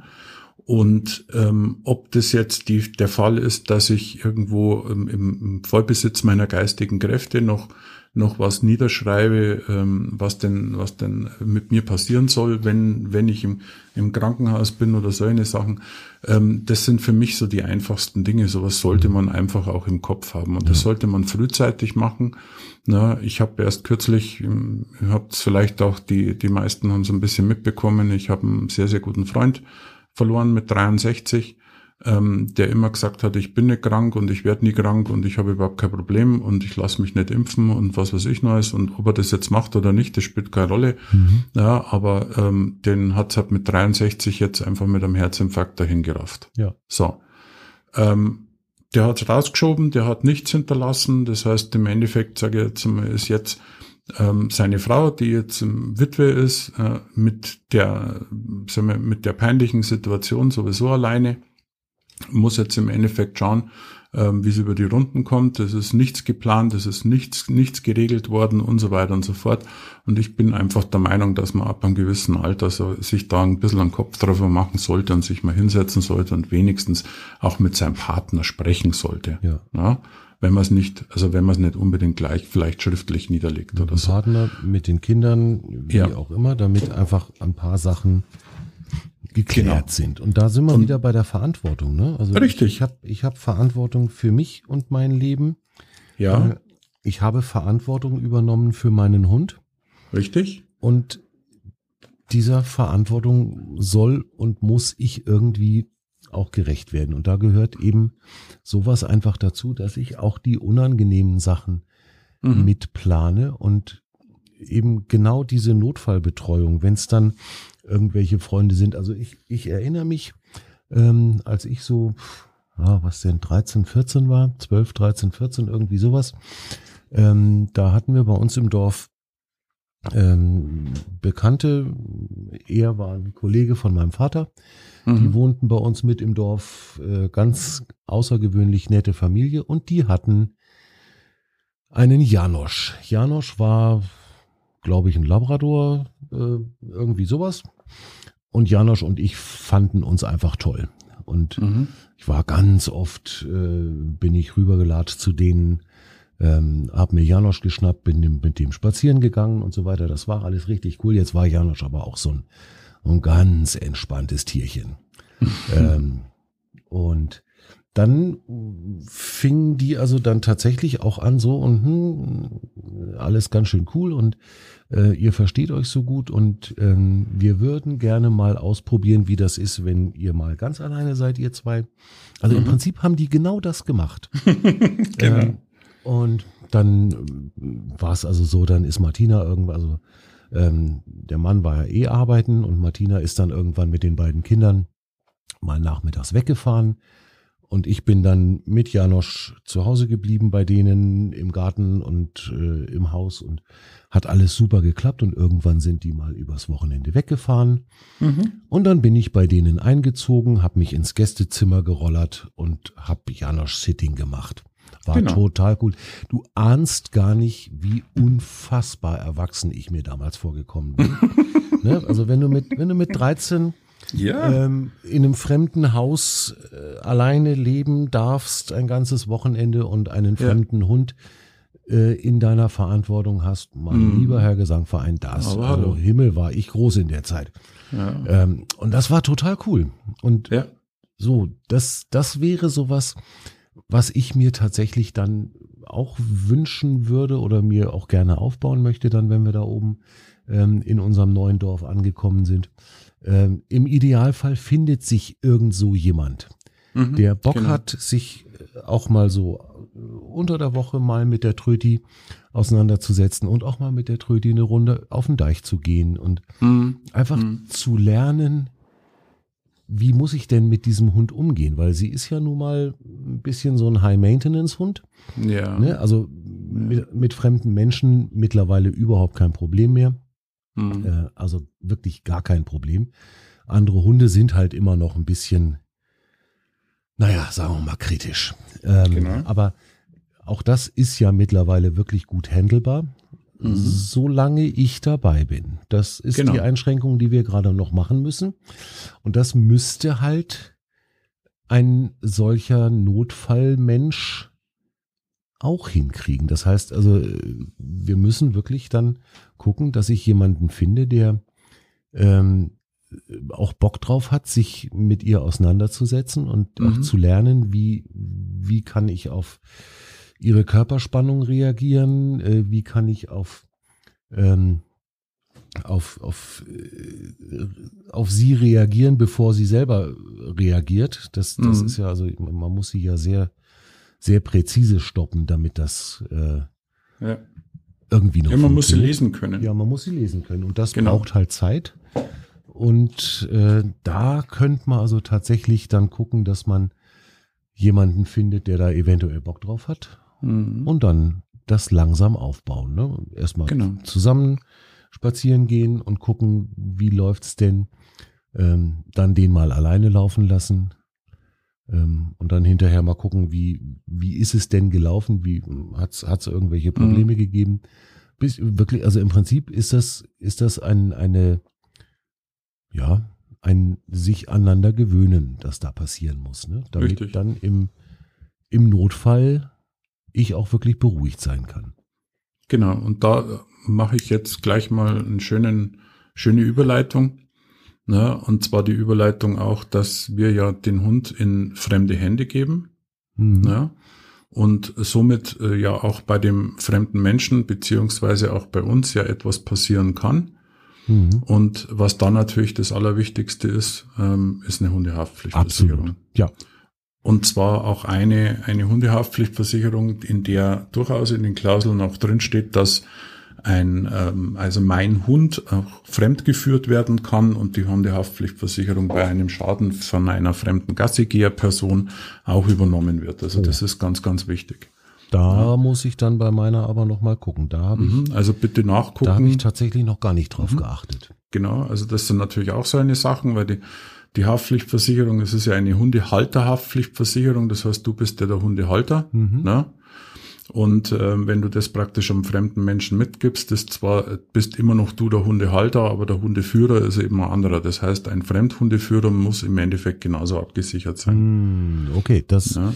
Und ähm, ob das jetzt die, der Fall ist, dass ich irgendwo ähm, im Vollbesitz meiner geistigen Kräfte noch noch was niederschreibe, ähm, was denn, was denn mit mir passieren soll, wenn, wenn ich im, im Krankenhaus bin oder solche Sachen. Ähm, das sind für mich so die einfachsten Dinge. Sowas sollte man einfach auch im Kopf haben. Und das sollte man frühzeitig machen. Na, ich habe erst kürzlich, ihr habt vielleicht auch die, die meisten haben so ein bisschen mitbekommen, ich habe einen sehr, sehr guten Freund verloren mit 63 ähm, der immer gesagt hat, ich bin nicht krank und ich werde nie krank und ich habe überhaupt kein Problem und ich lasse mich nicht impfen und was weiß ich Neues und ob er das jetzt macht oder nicht, das spielt keine Rolle. Mhm. Ja, aber ähm, den hat's halt mit 63 jetzt einfach mit einem Herzinfarkt dahin gerafft. Ja. So. Ähm, der hat's rausgeschoben, der hat nichts hinterlassen. Das heißt, im Endeffekt, sage ich jetzt mal, ist jetzt ähm, seine Frau, die jetzt ähm, Witwe ist, äh, mit der, sagen wir, mit der peinlichen Situation sowieso alleine muss jetzt im Endeffekt schauen, ähm, wie es über die Runden kommt. Es ist nichts geplant, es ist nichts, nichts geregelt worden und so weiter und so fort. Und ich bin einfach der Meinung, dass man ab einem gewissen Alter so sich da ein bisschen einen Kopf drauf machen sollte und sich mal hinsetzen sollte und wenigstens auch mit seinem Partner sprechen sollte. Ja. ja? Wenn man es nicht, also wenn man es nicht unbedingt gleich vielleicht schriftlich niederlegt mit oder so. Partner, mit den Kindern, wie ja. auch immer, damit einfach ein paar Sachen geklärt genau. sind. Und da sind wir und wieder bei der Verantwortung. Ne? Also richtig. Ich, habe ich hab Verantwortung für mich und mein Leben. Ja. Äh, ich habe Verantwortung übernommen für meinen Hund. Richtig. Und dieser Verantwortung soll und muss ich irgendwie auch gerecht werden. Und da gehört eben sowas einfach dazu, dass ich auch die unangenehmen Sachen mhm. mitplane und eben genau diese Notfallbetreuung, wenn es dann irgendwelche Freunde sind. Also ich, ich erinnere mich, ähm, als ich so, ah, was denn, 13, 14 war, 12, 13, 14, irgendwie sowas, ähm, da hatten wir bei uns im Dorf ähm, Bekannte, er war ein Kollege von meinem Vater, mhm. die wohnten bei uns mit im Dorf, äh, ganz außergewöhnlich nette Familie und die hatten einen Janosch. Janosch war, glaube ich, ein Labrador, äh, irgendwie sowas. Und Janosch und ich fanden uns einfach toll. Und mhm. ich war ganz oft, äh, bin ich rübergelatscht zu denen, ähm, hab mir Janosch geschnappt, bin mit dem spazieren gegangen und so weiter. Das war alles richtig cool. Jetzt war Janosch aber auch so ein, ein ganz entspanntes Tierchen. <laughs> ähm, und dann fingen die also dann tatsächlich auch an so und hm, alles ganz schön cool und äh, ihr versteht euch so gut und ähm, wir würden gerne mal ausprobieren, wie das ist, wenn ihr mal ganz alleine seid, ihr zwei. Also mhm. im Prinzip haben die genau das gemacht. <laughs> genau. Ähm, und dann äh, war es also so, dann ist Martina irgendwann, also ähm, der Mann war ja eh arbeiten und Martina ist dann irgendwann mit den beiden Kindern mal nachmittags weggefahren und ich bin dann mit Janosch zu Hause geblieben bei denen im Garten und äh, im Haus und hat alles super geklappt und irgendwann sind die mal übers Wochenende weggefahren. Mhm. Und dann bin ich bei denen eingezogen, habe mich ins Gästezimmer gerollert und habe Janosch Sitting gemacht. War genau. total cool. Du ahnst gar nicht, wie unfassbar erwachsen ich mir damals vorgekommen bin. <laughs> ne? Also wenn du mit, wenn du mit 13 ja. ähm, in einem fremden Haus äh, alleine leben darfst ein ganzes Wochenende und einen fremden ja. Hund äh, in deiner Verantwortung hast, mein mm. lieber Herr Gesangverein, das Aber also Himmel war ich groß in der Zeit. Ja. Ähm, und das war total cool. Und so, das, das wäre sowas, was ich mir tatsächlich dann auch wünschen würde oder mir auch gerne aufbauen möchte, dann, wenn wir da oben ähm, in unserem neuen Dorf angekommen sind. Ähm, Im Idealfall findet sich irgend so jemand, mhm, der Bock genau. hat, sich äh, auch mal so äh, unter der Woche mal mit der Tröti auseinanderzusetzen und auch mal mit der Tröti eine Runde auf den Deich zu gehen und mhm. einfach mhm. zu lernen, wie muss ich denn mit diesem Hund umgehen? Weil sie ist ja nun mal ein bisschen so ein High-Maintenance-Hund. Ja. Ne? Also mit, mit, fremden Menschen mittlerweile überhaupt kein Problem mehr. Mhm. Äh, also wirklich gar kein Problem. Andere Hunde sind halt immer noch ein bisschen, naja, sagen wir mal kritisch. Ähm, genau. Aber auch das ist ja mittlerweile wirklich gut handelbar, mhm. solange ich dabei bin. Das ist genau. die Einschränkung, die wir gerade noch machen müssen. Und das müsste halt ein solcher Notfallmensch auch hinkriegen. Das heißt also, wir müssen wirklich dann gucken, dass ich jemanden finde, der ähm, auch Bock drauf hat, sich mit ihr auseinanderzusetzen und mhm. auch zu lernen, wie, wie kann ich auf ihre Körperspannung reagieren, äh, wie kann ich auf, ähm, auf, auf, äh, auf sie reagieren, bevor sie selber reagiert. Das, das mhm. ist ja, also man muss sie ja sehr sehr präzise stoppen, damit das äh, ja. irgendwie noch. Ja, man muss sie lesen können. Ja, man muss sie lesen können. Und das genau. braucht halt Zeit. Und äh, da könnte man also tatsächlich dann gucken, dass man jemanden findet, der da eventuell Bock drauf hat. Mhm. Und dann das langsam aufbauen. Ne? Erstmal genau. zusammen spazieren gehen und gucken, wie läuft's denn. Ähm, dann den mal alleine laufen lassen. Ähm, und dann hinterher mal gucken, wie, wie ist es denn gelaufen? Wie hat es irgendwelche mhm. Probleme mhm. gegeben? Bis, wirklich, also im Prinzip ist das, ist das ein, eine, ja, ein sich aneinander gewöhnen, das da passieren muss, ne? Damit Richtig. dann im, im Notfall ich auch wirklich beruhigt sein kann. Genau, und da mache ich jetzt gleich mal einen schönen, schöne Überleitung. Ne? Und zwar die Überleitung auch, dass wir ja den Hund in fremde Hände geben. Mhm. Ne? Und somit äh, ja auch bei dem fremden Menschen beziehungsweise auch bei uns ja etwas passieren kann. Mhm. Und was dann natürlich das Allerwichtigste ist, ähm, ist eine Hundehaftpflichtversicherung. Absolut. Ja. Und zwar auch eine, eine Hundehaftpflichtversicherung, in der durchaus in den Klauseln auch drin steht, dass ein, ähm, also mein Hund auch fremdgeführt werden kann und die Hundehaftpflichtversicherung bei einem Schaden von einer fremden Gassigeher-Person auch übernommen wird. Also oh. das ist ganz, ganz wichtig. Da ja. muss ich dann bei meiner aber nochmal gucken. Da habe mhm, ich, also bitte nachgucken. Da habe ich tatsächlich noch gar nicht drauf mhm. geachtet. Genau, also das sind natürlich auch so eine Sachen, weil die, die Haftpflichtversicherung, es ist ja eine Hundehalterhaftpflichtversicherung, das heißt, du bist ja der Hundehalter. Mhm. Ne? Und äh, wenn du das praktisch einem fremden Menschen mitgibst, ist zwar, bist immer noch du der Hundehalter, aber der Hundeführer ist eben ein anderer. Das heißt, ein Fremdhundeführer muss im Endeffekt genauso abgesichert sein. Hm, okay, das, ja.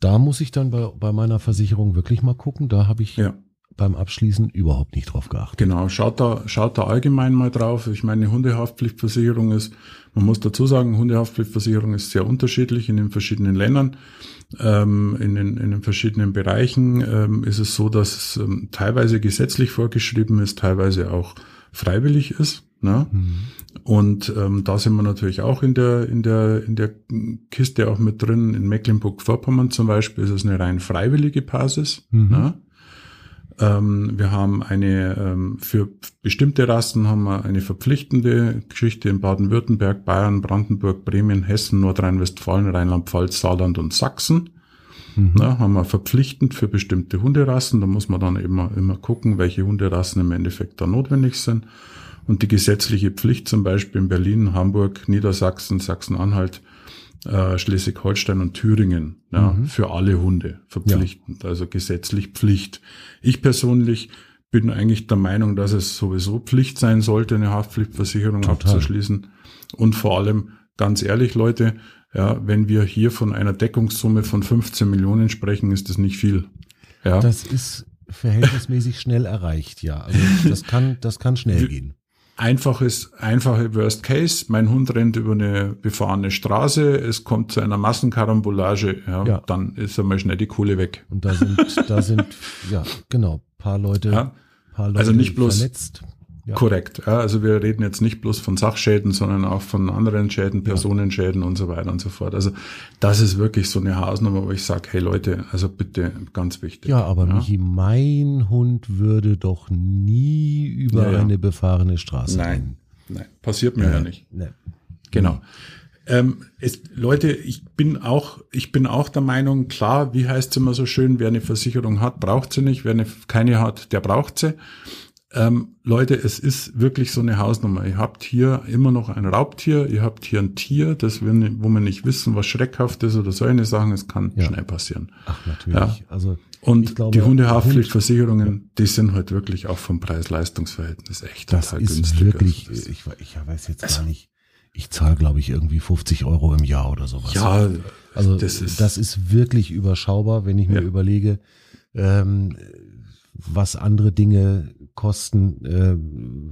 da muss ich dann bei, bei meiner Versicherung wirklich mal gucken. Da habe ich ja. Beim Abschließen überhaupt nicht drauf geachtet. Genau, schaut da, schaut da allgemein mal drauf. Ich meine, Hundehaftpflichtversicherung ist, man muss dazu sagen, Hundehaftpflichtversicherung ist sehr unterschiedlich in den verschiedenen Ländern. Ähm, in, den, in den verschiedenen Bereichen ähm, ist es so, dass es ähm, teilweise gesetzlich vorgeschrieben ist, teilweise auch freiwillig ist. Ne? Mhm. Und ähm, da sind wir natürlich auch in der, in der, in der Kiste auch mit drin. In Mecklenburg-Vorpommern zum Beispiel ist es eine rein freiwillige Basis. Mhm. Ne? Ähm, wir haben eine, ähm, für bestimmte Rassen haben wir eine verpflichtende Geschichte in Baden-Württemberg, Bayern, Brandenburg, Bremen, Hessen, Nordrhein-Westfalen, Rheinland-Pfalz, Saarland und Sachsen. Mhm. Na, haben wir verpflichtend für bestimmte Hunderassen. Da muss man dann immer, immer gucken, welche Hunderassen im Endeffekt da notwendig sind. Und die gesetzliche Pflicht zum Beispiel in Berlin, Hamburg, Niedersachsen, Sachsen-Anhalt, äh, Schleswig-Holstein und Thüringen ja, mhm. für alle Hunde verpflichtend, ja. also gesetzlich Pflicht. Ich persönlich bin eigentlich der Meinung, dass es sowieso Pflicht sein sollte, eine Haftpflichtversicherung Total. abzuschließen. Und vor allem, ganz ehrlich, Leute, ja, wenn wir hier von einer Deckungssumme von 15 Millionen sprechen, ist das nicht viel. Ja. Das ist verhältnismäßig schnell erreicht, ja. Also das kann, das kann schnell gehen einfaches, einfache Worst Case. Mein Hund rennt über eine befahrene Straße, es kommt zu einer Massenkarambolage, ja, ja. dann ist einmal schnell die Kohle weg. Und da sind, da sind, ja, genau, paar Leute, ja. paar Leute also nicht bloß, verletzt. Ja. Korrekt. Ja, also wir reden jetzt nicht bloß von Sachschäden, sondern auch von anderen Schäden, Personenschäden und so weiter und so fort. Also das ist wirklich so eine Hausnummer, wo ich sage, hey Leute, also bitte ganz wichtig. Ja, aber ja. Michi, mein Hund würde doch nie über ja, eine befahrene Straße nein, gehen. Nein, passiert mir ja nicht. Nee. Genau. Ähm, es, Leute, ich bin auch, ich bin auch der Meinung, klar, wie heißt es immer so schön, wer eine Versicherung hat, braucht sie nicht, wer eine, keine hat, der braucht sie. Ähm, Leute, es ist wirklich so eine Hausnummer. Ihr habt hier immer noch ein Raubtier, ihr habt hier ein Tier, das wir, wo wir nicht wissen, was schreckhaft ist oder so eine Sachen, es kann ja. schnell passieren. Ach, natürlich. Ja. Also, Und glaube, die Hundehaftpflichtversicherungen, Hund, die sind halt wirklich auch vom Preis-Leistungs-Verhältnis echt das total ist günstig. Wirklich, also ich, ich weiß jetzt also, gar nicht, ich zahle, glaube ich, irgendwie 50 Euro im Jahr oder sowas. Ja, also das ist, das ist wirklich überschaubar, wenn ich mir ja. überlege, ähm, was andere Dinge kosten, äh,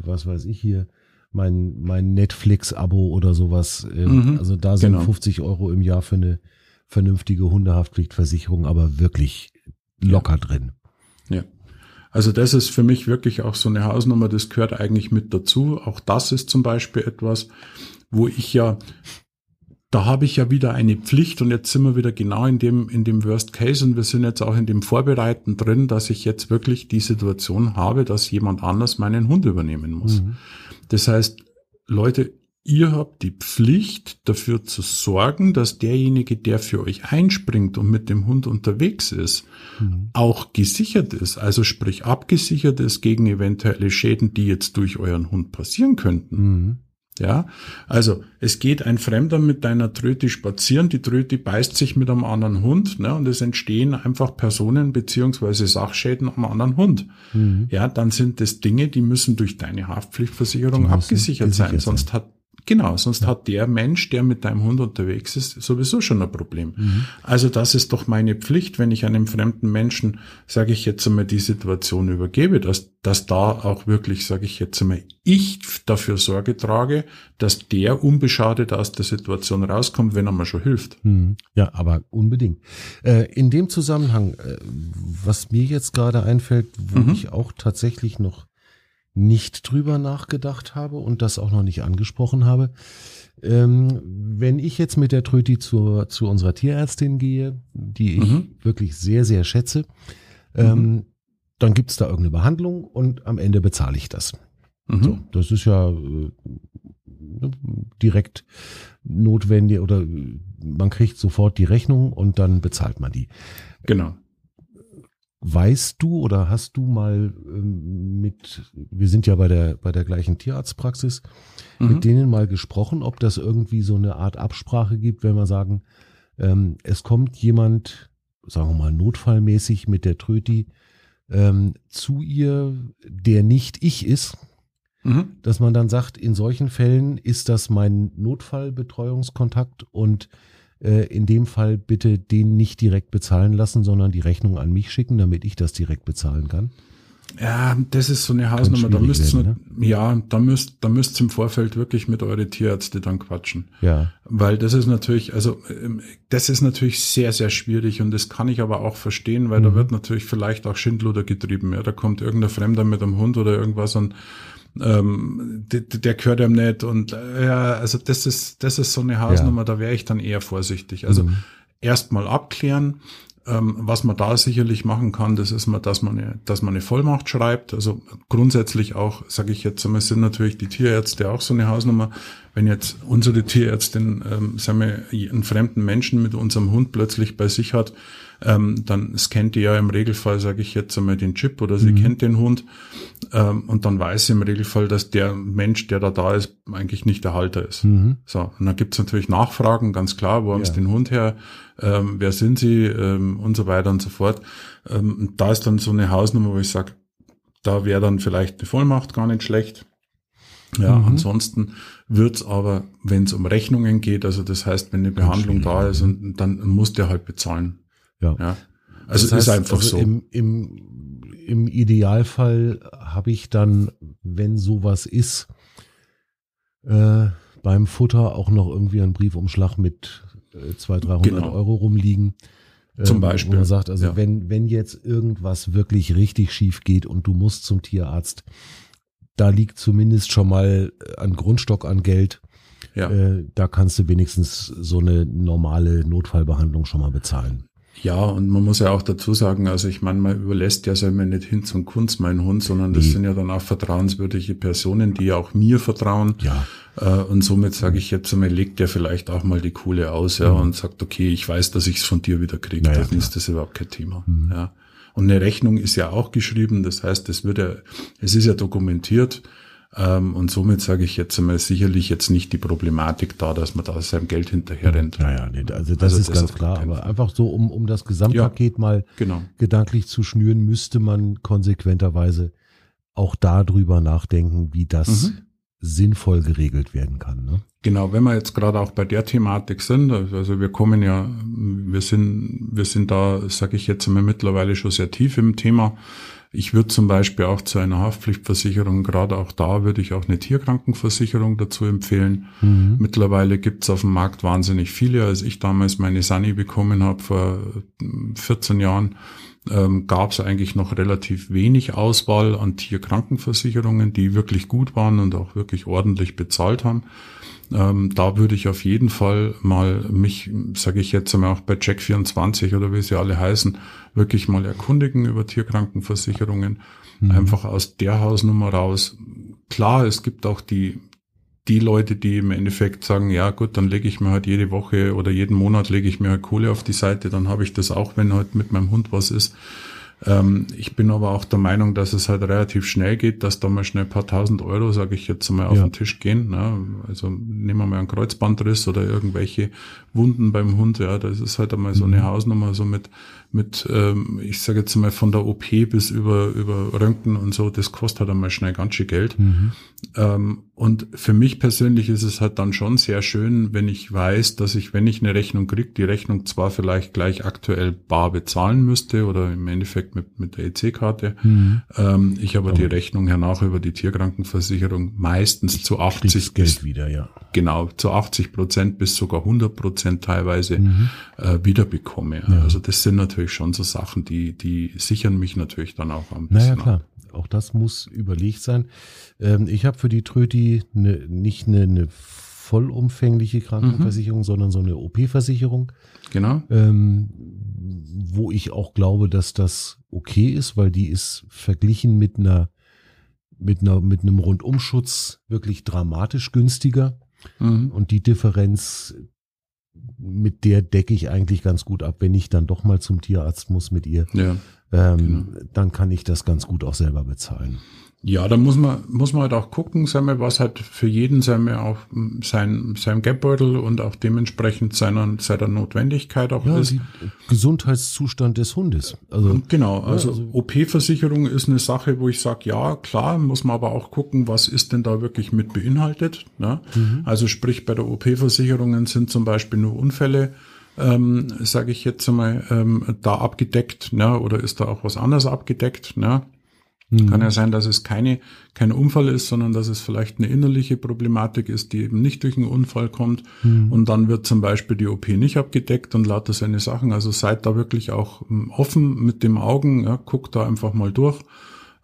was weiß ich hier, mein, mein Netflix-Abo oder sowas. Äh, mhm, also da sind genau. 50 Euro im Jahr für eine vernünftige Hundehaftpflichtversicherung, aber wirklich locker ja. drin. Ja. Also das ist für mich wirklich auch so eine Hausnummer, das gehört eigentlich mit dazu. Auch das ist zum Beispiel etwas, wo ich ja da habe ich ja wieder eine Pflicht und jetzt sind wir wieder genau in dem, in dem Worst Case und wir sind jetzt auch in dem Vorbereiten drin, dass ich jetzt wirklich die Situation habe, dass jemand anders meinen Hund übernehmen muss. Mhm. Das heißt, Leute, ihr habt die Pflicht dafür zu sorgen, dass derjenige, der für euch einspringt und mit dem Hund unterwegs ist, mhm. auch gesichert ist, also sprich abgesichert ist gegen eventuelle Schäden, die jetzt durch euren Hund passieren könnten. Mhm. Ja, also es geht ein Fremder mit deiner Tröte spazieren, die Tröte beißt sich mit einem anderen Hund, ne, und es entstehen einfach Personen beziehungsweise Sachschäden am anderen Hund. Mhm. Ja, dann sind das Dinge, die müssen durch deine Haftpflichtversicherung abgesichert sein, sonst hat Genau, sonst hat der Mensch, der mit deinem Hund unterwegs ist, sowieso schon ein Problem. Mhm. Also das ist doch meine Pflicht, wenn ich einem fremden Menschen, sage ich jetzt einmal, die Situation übergebe, dass, dass da auch wirklich, sage ich jetzt einmal, ich dafür Sorge trage, dass der unbeschadet aus der Situation rauskommt, wenn er mir schon hilft. Mhm. Ja, aber unbedingt. Äh, in dem Zusammenhang, äh, was mir jetzt gerade einfällt, wo mhm. ich auch tatsächlich noch nicht drüber nachgedacht habe und das auch noch nicht angesprochen habe. Ähm, wenn ich jetzt mit der Tröti zur, zu unserer Tierärztin gehe, die ich mhm. wirklich sehr, sehr schätze, ähm, mhm. dann gibt's da irgendeine Behandlung und am Ende bezahle ich das. Mhm. So, das ist ja äh, direkt notwendig oder man kriegt sofort die Rechnung und dann bezahlt man die. Genau. Weißt du oder hast du mal ähm, mit, wir sind ja bei der, bei der gleichen Tierarztpraxis, mhm. mit denen mal gesprochen, ob das irgendwie so eine Art Absprache gibt, wenn wir sagen, ähm, es kommt jemand, sagen wir mal notfallmäßig mit der Tröti ähm, zu ihr, der nicht ich ist, mhm. dass man dann sagt, in solchen Fällen ist das mein Notfallbetreuungskontakt und in dem Fall bitte den nicht direkt bezahlen lassen, sondern die Rechnung an mich schicken, damit ich das direkt bezahlen kann? Ja, das ist so eine Hausnummer, da müsst ne? ja, da müsst, da müsst im Vorfeld wirklich mit eure Tierärzte dann quatschen. Ja. Weil das ist natürlich, also ähm, das ist natürlich sehr, sehr schwierig und das kann ich aber auch verstehen, weil mhm. da wird natürlich vielleicht auch Schindluder getrieben. Ja, da kommt irgendein Fremder mit einem Hund oder irgendwas und ähm, der, der gehört ihm nicht und äh, ja, also das ist, das ist so eine Hausnummer, ja. da wäre ich dann eher vorsichtig. Also mhm. erstmal abklären, ähm, was man da sicherlich machen kann, das ist mal, dass man eine, dass man eine Vollmacht schreibt. Also grundsätzlich auch, sage ich jetzt einmal, sind natürlich die Tierärzte auch so eine Hausnummer. Wenn jetzt unsere Tierärztin, ähm, sagen wir, einen fremden Menschen mit unserem Hund plötzlich bei sich hat, ähm, dann scannt die ja im Regelfall, sage ich jetzt einmal, den Chip oder sie mhm. kennt den Hund ähm, und dann weiß sie im Regelfall, dass der Mensch, der da da ist, eigentlich nicht der Halter ist. Mhm. So, und dann gibt's natürlich Nachfragen, ganz klar, wo haben sie den Hund her, ähm, wer sind sie ähm, und so weiter und so fort. Ähm, da ist dann so eine Hausnummer, wo ich sage, da wäre dann vielleicht eine Vollmacht gar nicht schlecht. Ja, mhm. ansonsten wird's aber, wenn es um Rechnungen geht, also das heißt, wenn eine Behandlung da ist, und dann muss der halt bezahlen. Ja. ja. Also das heißt, ist einfach also so. Im, im, Im Idealfall habe ich dann, wenn sowas ist, äh, beim Futter auch noch irgendwie einen Briefumschlag mit äh, 200, 300 genau. Euro rumliegen. Zum ähm, Beispiel. Wo man sagt, also ja. wenn, wenn jetzt irgendwas wirklich richtig schief geht und du musst zum Tierarzt, da liegt zumindest schon mal ein Grundstock an Geld. Ja. Äh, da kannst du wenigstens so eine normale Notfallbehandlung schon mal bezahlen. Ja, und man muss ja auch dazu sagen, also ich meine, man überlässt ja selber nicht hin zum Kunst meinen Hund, sondern das nee. sind ja dann auch vertrauenswürdige Personen, die ja auch mir vertrauen. Ja. Äh, und somit sage ich jetzt einmal, legt der vielleicht auch mal die Kohle aus, ja, mhm. und sagt, okay, ich weiß, dass ich es von dir wieder kriege. Naja, dann ist das überhaupt kein Thema. Mhm. Ja. Und eine Rechnung ist ja auch geschrieben, das heißt, es wird ja, es ist ja dokumentiert. Ähm, und somit sage ich jetzt einmal sicherlich jetzt nicht die Problematik da, dass man da seinem Geld hinterher rennt. Naja, nee, also das also ist das ganz klar. Aber einfach so, um, um das Gesamtpaket ja, mal genau. gedanklich zu schnüren, müsste man konsequenterweise auch darüber nachdenken, wie das mhm. sinnvoll geregelt werden kann. Ne? Genau, wenn wir jetzt gerade auch bei der Thematik sind, also wir kommen ja, wir sind, wir sind da, sage ich jetzt einmal mittlerweile schon sehr tief im Thema. Ich würde zum Beispiel auch zu einer Haftpflichtversicherung, gerade auch da würde ich auch eine Tierkrankenversicherung dazu empfehlen. Mhm. Mittlerweile gibt's auf dem Markt wahnsinnig viele. Als ich damals meine Sani bekommen habe vor 14 Jahren, ähm, gab es eigentlich noch relativ wenig Auswahl an Tierkrankenversicherungen, die wirklich gut waren und auch wirklich ordentlich bezahlt haben. Ähm, da würde ich auf jeden Fall mal mich, sage ich jetzt einmal auch bei Check24 oder wie sie alle heißen, wirklich mal erkundigen über Tierkrankenversicherungen. Mhm. Einfach aus der Hausnummer raus. Klar, es gibt auch die die Leute, die im Endeffekt sagen, ja gut, dann lege ich mir halt jede Woche oder jeden Monat lege ich mir halt Kohle auf die Seite, dann habe ich das auch, wenn halt mit meinem Hund was ist. Ähm, ich bin aber auch der Meinung, dass es halt relativ schnell geht, dass da mal schnell ein paar tausend Euro, sage ich jetzt mal, auf ja. den Tisch gehen. Ne? Also nehmen wir mal einen Kreuzbandriss oder irgendwelche Wunden beim Hund. Ja, das ist halt einmal so eine mhm. Hausnummer, so mit mit, ähm, ich sage jetzt mal von der OP bis über, über Röntgen und so, das kostet halt einmal schnell ganz schön Geld. Mhm. Ähm, und für mich persönlich ist es halt dann schon sehr schön, wenn ich weiß, dass ich, wenn ich eine Rechnung kriege, die Rechnung zwar vielleicht gleich aktuell bar bezahlen müsste oder im Endeffekt mit, mit der EC-Karte, mhm. ähm, ich aber, aber die Rechnung hernach über die Tierkrankenversicherung meistens zu 80 Geld wieder, ja. Genau, zu 80 Prozent bis sogar 100 Prozent teilweise mhm. äh, wieder bekomme. Ja. Also das sind natürlich schon so Sachen, die, die sichern mich natürlich dann auch am besten. Naja, klar. Ab. Auch das muss überlegt sein. Ähm, ich habe für die Tröti ne, nicht eine, eine vollumfängliche Krankenversicherung, mhm. sondern so eine OP-Versicherung. Genau. Ähm, wo ich auch glaube, dass das okay ist, weil die ist verglichen mit einer mit einer mit einem Rundumschutz wirklich dramatisch günstiger. Mhm. Und die Differenz, mit der decke ich eigentlich ganz gut ab, wenn ich dann doch mal zum Tierarzt muss mit ihr. Ja, ähm, genau. Dann kann ich das ganz gut auch selber bezahlen. Ja, da muss man, muss man halt auch gucken, sagen wir, was halt für jeden, sagen wir, auch sein, sein Geldbeutel und auch dementsprechend seiner, seiner Notwendigkeit auch ja, ist. Gesundheitszustand des Hundes. Also, genau, also, ja, also OP-Versicherung ist eine Sache, wo ich sage, ja, klar, muss man aber auch gucken, was ist denn da wirklich mit beinhaltet. Ne? Mhm. Also sprich, bei der OP-Versicherungen sind zum Beispiel nur Unfälle, ähm, sage ich jetzt einmal, ähm, da abgedeckt, ne? oder ist da auch was anderes abgedeckt, ne? Mhm. Kann ja sein, dass es keine, kein Unfall ist, sondern dass es vielleicht eine innerliche Problematik ist, die eben nicht durch einen Unfall kommt. Mhm. Und dann wird zum Beispiel die OP nicht abgedeckt und lauter seine Sachen. Also seid da wirklich auch ähm, offen mit dem Augen, ja, guckt da einfach mal durch,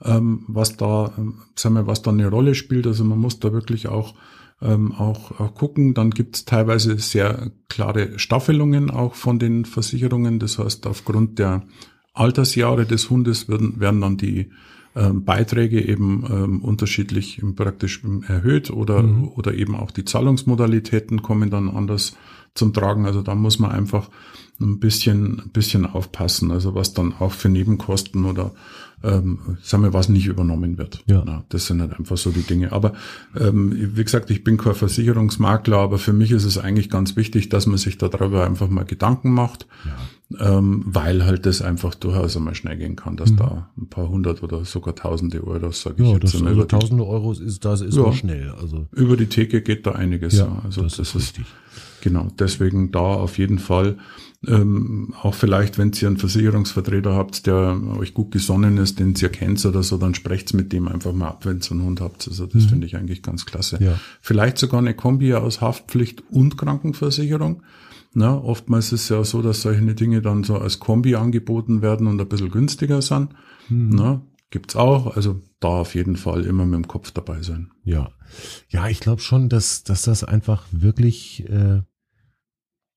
ähm, was da, ähm, sagen wir, was da eine Rolle spielt. Also man muss da wirklich auch ähm, auch, auch gucken. Dann gibt es teilweise sehr klare Staffelungen auch von den Versicherungen. Das heißt, aufgrund der Altersjahre des Hundes werden, werden dann die ähm, Beiträge eben ähm, unterschiedlich praktisch erhöht oder, mhm. oder eben auch die Zahlungsmodalitäten kommen dann anders zum Tragen. Also da muss man einfach ein bisschen, ein bisschen aufpassen, also was dann auch für Nebenkosten oder ähm, sagen wir, was nicht übernommen wird. Ja. Na, das sind halt einfach so die Dinge. Aber ähm, wie gesagt, ich bin kein Versicherungsmakler, aber für mich ist es eigentlich ganz wichtig, dass man sich darüber einfach mal Gedanken macht, ja. ähm, weil halt das einfach durchaus einmal schnell gehen kann, dass mhm. da ein paar hundert oder sogar tausende Euro, sage ich ja, jetzt. Das, also tausende Euro ist, das ist ja, schnell. Also über die Theke geht da einiges. Ja, also das, das ist richtig. Genau, deswegen da auf jeden Fall ähm, auch vielleicht, wenn ihr einen Versicherungsvertreter habt, der euch gut gesonnen ist, den ihr kennt oder so, dann sprecht's mit dem einfach mal ab, wenn ihr einen Hund habt. Also das mhm. finde ich eigentlich ganz klasse. Ja. Vielleicht sogar eine Kombi aus Haftpflicht und Krankenversicherung. Na, oftmals ist es ja so, dass solche Dinge dann so als Kombi angeboten werden und ein bisschen günstiger sind. Mhm. Na, gibt's auch. Also da auf jeden Fall immer mit dem Kopf dabei sein. Ja, ja, ich glaube schon, dass dass das einfach wirklich äh,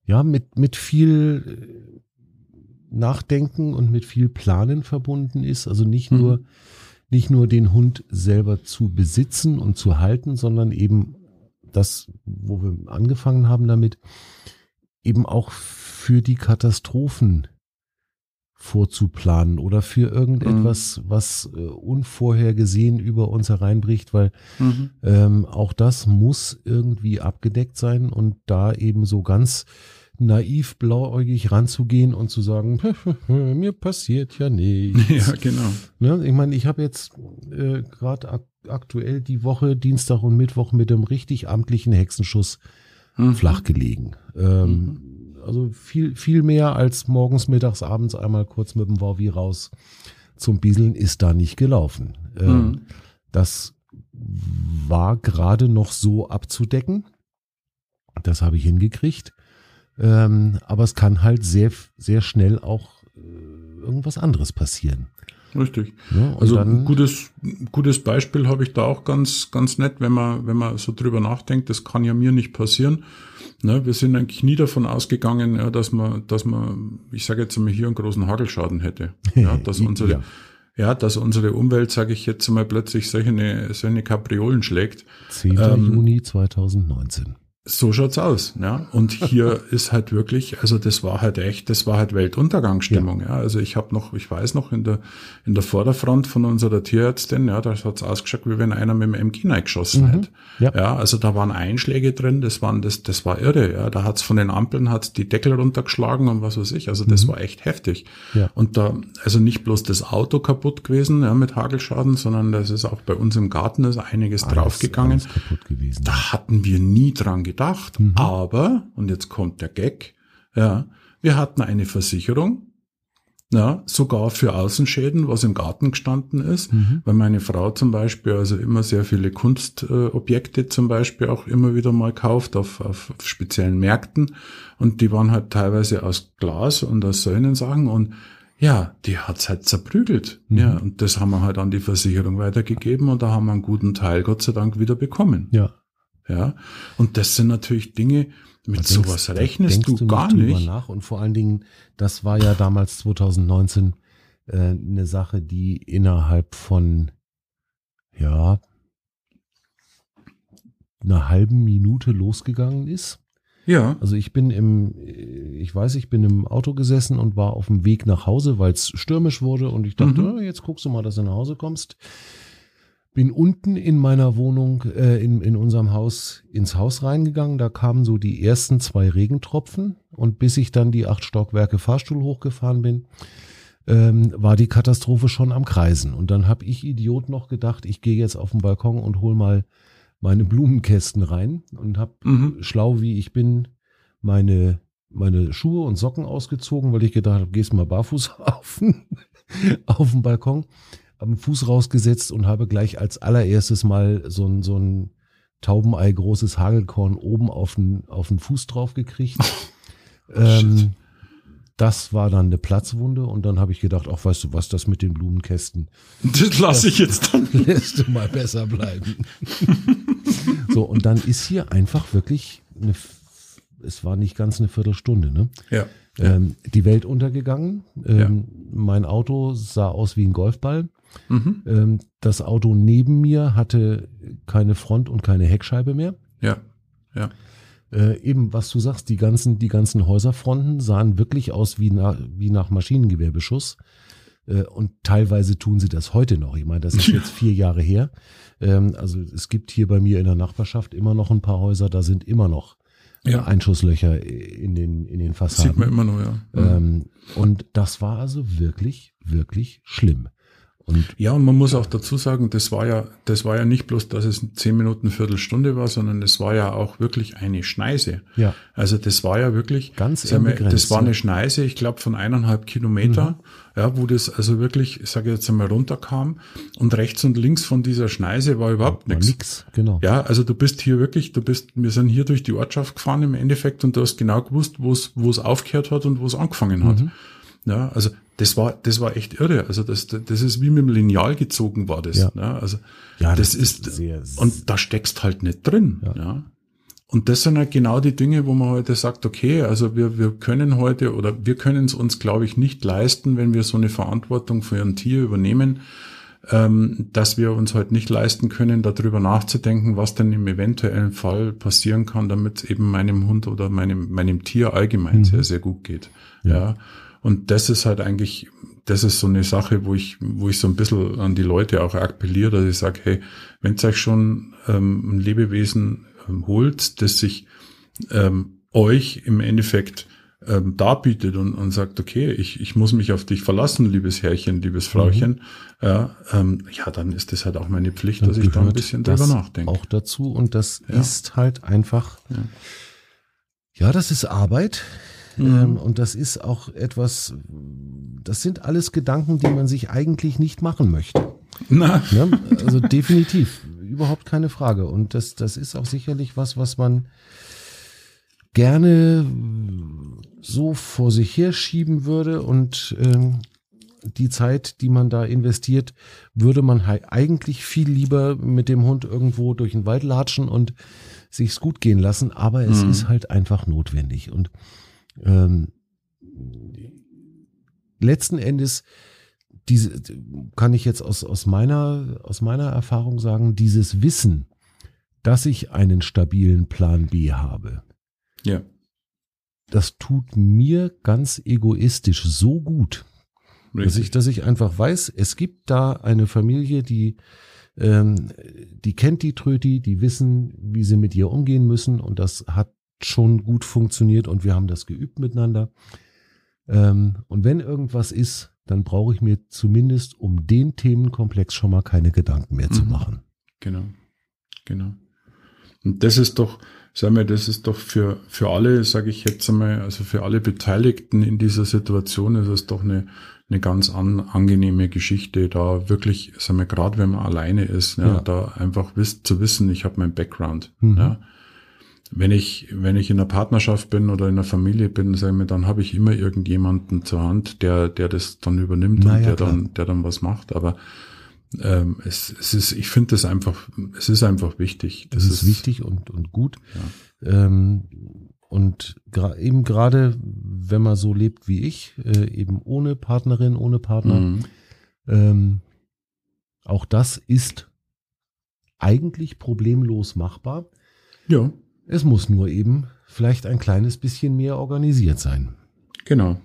ja, mit, mit viel äh, Nachdenken und mit viel Planen verbunden ist. Also nicht mhm. nur, nicht nur den Hund selber zu besitzen und zu halten, sondern eben das, wo wir angefangen haben damit, eben auch für die Katastrophen vorzuplanen oder für irgendetwas, mhm. was äh, unvorhergesehen über uns hereinbricht, weil mhm. ähm, auch das muss irgendwie abgedeckt sein und da eben so ganz naiv blauäugig ranzugehen und zu sagen, <laughs> mir passiert ja nichts. <laughs> Ja, genau. Ne? Ich meine, ich habe jetzt äh, gerade ak aktuell die Woche, Dienstag und Mittwoch mit dem richtig amtlichen Hexenschuss mhm. flach gelegen. Ähm, mhm also viel, viel mehr als morgens, mittags, abends einmal kurz mit dem Wavi raus zum Bieseln ist da nicht gelaufen. Ähm, mhm. Das war gerade noch so abzudecken. Das habe ich hingekriegt. Ähm, aber es kann halt sehr, sehr schnell auch äh, irgendwas anderes passieren. Richtig. Ja, also ein gutes, gutes Beispiel habe ich da auch ganz, ganz nett, wenn man, wenn man so drüber nachdenkt, das kann ja mir nicht passieren. Ne, wir sind eigentlich nie davon ausgegangen, ja, dass man, dass man, ich sage jetzt mal hier einen großen Hagelschaden hätte. <laughs> Ja, dass unsere, ja. ja. dass unsere Umwelt, sage ich jetzt mal, plötzlich solche, solche Kapriolen schlägt. 10. Ähm, Juni 2019. So schaut's aus, ja. Und hier <laughs> ist halt wirklich, also das war halt echt, das war halt Weltuntergangsstimmung, ja. ja. Also ich habe noch, ich weiß noch in der in der Vorderfront von unserer Tierärztin, ja, da hat's ausgeschaut, wie wenn einer mit dem MG geschossen mhm. hätte. Ja. ja, also da waren Einschläge drin, das waren das, das war irre, ja. Da hat's von den Ampeln hat's die Deckel runtergeschlagen und was weiß ich. Also das mhm. war echt heftig. Ja. Und da, also nicht bloß das Auto kaputt gewesen, ja, mit Hagelschaden, sondern das ist auch bei uns im Garten ist einiges alles, draufgegangen. Alles kaputt gewesen. Da hatten wir nie dran gedacht gedacht, mhm. aber, und jetzt kommt der Gag, ja, wir hatten eine Versicherung, ja, sogar für Außenschäden, was im Garten gestanden ist, mhm. weil meine Frau zum Beispiel also immer sehr viele Kunstobjekte äh, zum Beispiel auch immer wieder mal kauft auf, auf, auf speziellen Märkten und die waren halt teilweise aus Glas und aus solchen Sachen und ja, die hat's halt zerprügelt. Mhm. Ja, und das haben wir halt an die Versicherung weitergegeben und da haben wir einen guten Teil Gott sei Dank wieder bekommen. Ja. Ja, und das sind natürlich Dinge, mit denkst, sowas rechnest du, du gar nicht. Nach. Und vor allen Dingen, das war ja damals 2019 äh, eine Sache, die innerhalb von, ja, einer halben Minute losgegangen ist. Ja. Also ich bin im, ich weiß, ich bin im Auto gesessen und war auf dem Weg nach Hause, weil es stürmisch wurde und ich dachte, mhm. oh, jetzt guckst du mal, dass du nach Hause kommst bin unten in meiner Wohnung, äh, in, in unserem Haus, ins Haus reingegangen. Da kamen so die ersten zwei Regentropfen und bis ich dann die acht Stockwerke Fahrstuhl hochgefahren bin, ähm, war die Katastrophe schon am Kreisen. Und dann habe ich Idiot noch gedacht, ich gehe jetzt auf den Balkon und hol mal meine Blumenkästen rein und habe mhm. schlau wie ich bin meine meine Schuhe und Socken ausgezogen, weil ich gedacht habe, gehst mal barfuß <laughs> auf, auf den Balkon einen Fuß rausgesetzt und habe gleich als allererstes mal so ein, so ein Taubenei großes Hagelkorn oben auf den, auf den Fuß drauf gekriegt. <laughs> ähm, das war dann eine Platzwunde und dann habe ich gedacht, ach weißt du was, das mit den Blumenkästen. <laughs> Das lasse ich jetzt dann. <laughs> Lässt du mal besser bleiben. so, und dann ist hier einfach wirklich eine, es war nicht ganz eine Viertelstunde, ne? Ja. Ähm, die Welt untergegangen. Ähm, Mein Auto sah aus wie ein Golfball. Mhm. Ähm, das Auto neben mir hatte keine Front und keine Heckscheibe mehr. Ja. Ja. Äh, eben, was du sagst, die ganzen, die ganzen Häuserfronten sahen wirklich aus wie, na, wie nach Maschinengewehrbeschuss. Äh, und teilweise tun sie das heute noch. Ich meine, das ist <laughs> jetzt vier Jahre her. Ähm, also es gibt hier bei mir in der Nachbarschaft immer noch ein paar Häuser, da sind immer noch äh, Ja. Einschusslöcher in den, in den Fassaden. Sieht man immer noch, ja. Ähm, und das war also wirklich, wirklich schlimm. Und Ja, und man muss auch dazu sagen, das war ja, das war ja nicht bloß, dass es zehn Minuten, Viertelstunde war, sondern es war ja auch wirklich eine Schneise. ja, Also das war ja wirklich, Ganz wir, das war ja. eine Schneise, ich glaube von eineinhalb Kilometer, Mhm. ja, wo das also wirklich, ich sage jetzt einmal runterkam und rechts und links von dieser Schneise war überhaupt war nichts. nix, genau. Ja, also du bist hier wirklich, du bist, wir sind hier durch die Ortschaft gefahren im Endeffekt und du hast genau gewusst, wo es, wo es aufgehört hat und wo es angefangen hat. Mhm. Ja, also das war, das war echt irre. Also das, das ist wie mit dem Lineal gezogen war das. Ja. Ja. also Ja, das, das ist, sehr- und da steckst halt nicht drin. Ja. Ja. Und das sind halt genau die Dinge, wo man heute sagt, okay, also wir, wir können heute oder wir können es uns, glaube ich, nicht leisten, wenn wir so eine Verantwortung für ein Tier übernehmen, ähm, dass wir uns heute nicht leisten können, darüber nachzudenken, was denn im eventuellen Fall passieren kann, damit es eben meinem Hund oder meinem, meinem Tier allgemein sehr, sehr gut geht. Ja. Und das ist halt eigentlich, das ist so eine Sache, wo ich, wo ich so ein bisschen an die Leute auch appelliere, dass ich sage, hey, wenn euch schon ähm, ein Lebewesen ähm, holt, das sich ähm, euch im Endeffekt ähm, darbietet und, und sagt, okay, ich, ich muss mich auf dich verlassen, liebes Herrchen, liebes Frauchen, ja, ähm, ja, dann ist das halt auch meine Pflicht, dass ich da ein bisschen drüber nachdenke. Auch dazu und das Ja. ist halt einfach, Ja. ja, das ist Arbeit. Mhm. Ähm, und das ist auch etwas, das sind alles Gedanken, die man sich eigentlich nicht machen möchte. Na, Ne? Also definitiv, überhaupt keine Frage. Und das, das ist auch sicherlich was, was man gerne so vor sich her schieben würde und ähm, die Zeit, die man da investiert, würde man eigentlich viel lieber mit dem Hund irgendwo durch den Wald latschen und sich's gut gehen lassen, aber es Mhm. ist halt einfach notwendig und ähm, letzten Endes diese kann ich jetzt aus aus meiner aus meiner Erfahrung sagen, dieses Wissen, dass ich einen stabilen Plan B habe, ja, das tut mir ganz egoistisch so gut, dass ich, richtig. dass ich einfach weiß, es gibt da eine Familie, die, ähm, die kennt die Tröti, die wissen, wie sie mit ihr umgehen müssen und das hat schon gut funktioniert und wir haben das geübt miteinander. Ähm, und wenn irgendwas ist, dann brauche ich mir zumindest um den Themenkomplex schon mal keine Gedanken mehr zu Mhm. machen. Genau, genau. Und das ist doch, sagen wir, das ist doch für, für alle, sage ich jetzt einmal, also für alle Beteiligten in dieser Situation ist es doch eine, eine ganz an, angenehme Geschichte, da wirklich, sagen wir, gerade wenn man alleine ist, ja, Ja. da einfach wiss, zu wissen, ich habe mein Background. Mhm. Ja. Wenn ich, wenn ich in einer Partnerschaft bin oder in einer Familie bin, sagen wir, dann habe ich immer irgendjemanden zur Hand, der, der das dann übernimmt Na und ja, der klar. dann, der dann was macht. Aber ähm, es, es ist, ich finde das einfach, es ist einfach wichtig. Das, ist, wichtig und, und gut. Ähm, und eben gerade, wenn man so lebt wie ich, äh, eben ohne Partnerin, ohne Partner, Mhm. ähm, auch das ist eigentlich problemlos machbar. Ja, Es muss nur eben vielleicht ein kleines bisschen mehr organisiert sein. genau.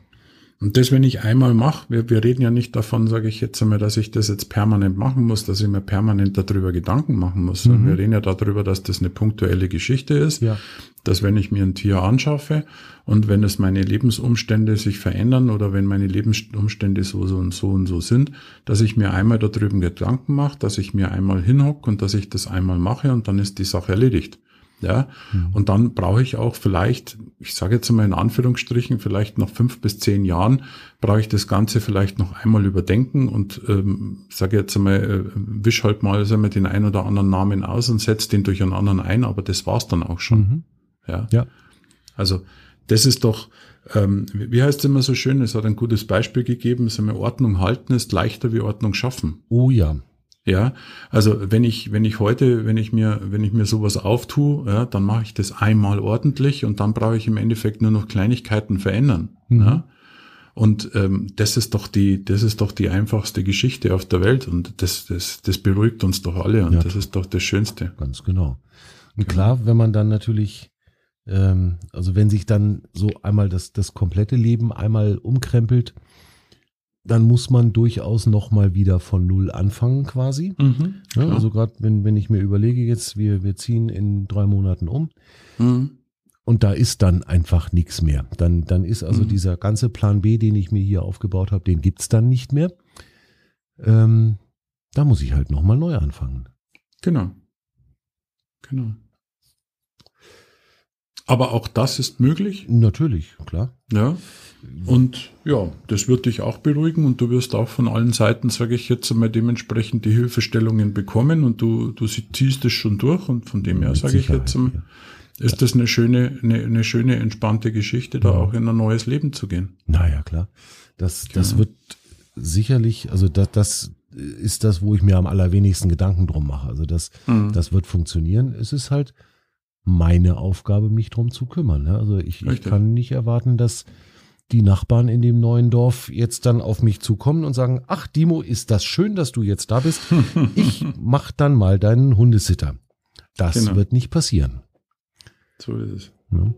Und das, wenn ich einmal mache, wir, wir reden ja nicht davon, sage ich jetzt einmal, dass ich das jetzt permanent machen muss, dass ich mir permanent darüber Gedanken machen muss. Mhm. Wir reden ja darüber, dass das eine punktuelle Geschichte ist. Ja. dass wenn ich mir ein Tier anschaffe und wenn es meine Lebensumstände sich verändern oder wenn meine Lebensumstände so, so und so und so sind, dass ich mir einmal darüber Gedanken mache, dass ich mir einmal hinhocke und dass ich das einmal mache und dann ist die Sache erledigt. Ja, mhm. und dann brauche ich auch vielleicht, ich sage jetzt mal in Anführungsstrichen, vielleicht nach fünf bis zehn Jahren brauche ich das Ganze vielleicht noch einmal überdenken und ähm, sage jetzt einmal, äh, wisch halt mal sagen wir, den einen oder anderen Namen aus und setze den durch einen anderen ein, aber das war's dann auch schon. Mhm. Ja. ja. Also das ist doch, ähm, wie heißt es immer so schön, es hat ein gutes Beispiel gegeben, sagen wir, Ordnung halten ist leichter wie Ordnung schaffen. Oh ja. Ja, also wenn ich, wenn ich heute, wenn ich mir, wenn ich mir sowas auftue, ja, dann mache ich das einmal ordentlich und dann brauche ich im Endeffekt nur noch Kleinigkeiten verändern. Mhm. Ja. Und ähm, das ist doch die, das ist doch die einfachste Geschichte auf der Welt und das, das, das beruhigt uns doch alle und ja, das ist doch das Schönste. Ganz genau. Und genau. klar, wenn man dann natürlich, ähm, also wenn sich dann so einmal das, das komplette Leben einmal umkrempelt, dann muss man durchaus noch mal wieder von null anfangen quasi. Mhm, ja, also gerade wenn, wenn ich mir überlege jetzt, wir, wir ziehen in drei Monaten um mhm. und da ist dann einfach nichts mehr. Dann, dann ist also mhm. dieser ganze Plan B, den ich mir hier aufgebaut habe, den gibt's dann nicht mehr. Ähm, da muss ich halt noch mal neu anfangen. Genau. Genau. Aber auch das ist möglich? Natürlich, klar. Ja. Und ja, das wird dich auch beruhigen und du wirst auch von allen Seiten, sage ich jetzt einmal, dementsprechend die Hilfestellungen bekommen und du, du ziehst es schon durch und von dem her, sage ich jetzt, ja. ist das eine schöne, eine, eine schöne, entspannte Geschichte, da auch in ein neues Leben zu gehen. Naja, klar. Das, genau. das wird sicherlich, also das, das ist das, wo ich mir am allerwenigsten Gedanken drum mache. Also das, mhm. das wird funktionieren. Es ist halt meine Aufgabe, mich drum zu kümmern. Also ich, ich kann nicht erwarten, dass die Nachbarn in dem neuen Dorf jetzt dann auf mich zukommen und sagen, ach Dimo, ist das schön, dass du jetzt da bist. <laughs> Ich mach dann mal deinen Hundesitter. Das genau. wird nicht passieren. So ist es. Ja.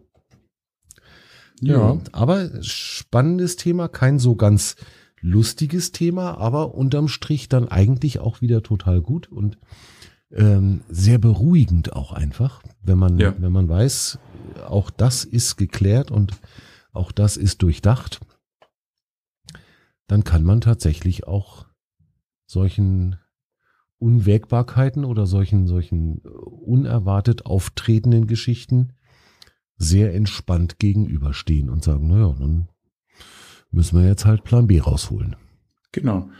ja, aber spannendes Thema, kein so ganz lustiges Thema, aber unterm Strich dann eigentlich auch wieder total gut und ähm, sehr beruhigend auch einfach, wenn man, ja. wenn man weiß, auch das ist geklärt und auch das ist durchdacht, dann kann man tatsächlich auch solchen Unwägbarkeiten oder solchen, solchen unerwartet auftretenden Geschichten sehr entspannt gegenüberstehen und sagen, naja, dann müssen wir jetzt halt Plan B rausholen. Genau.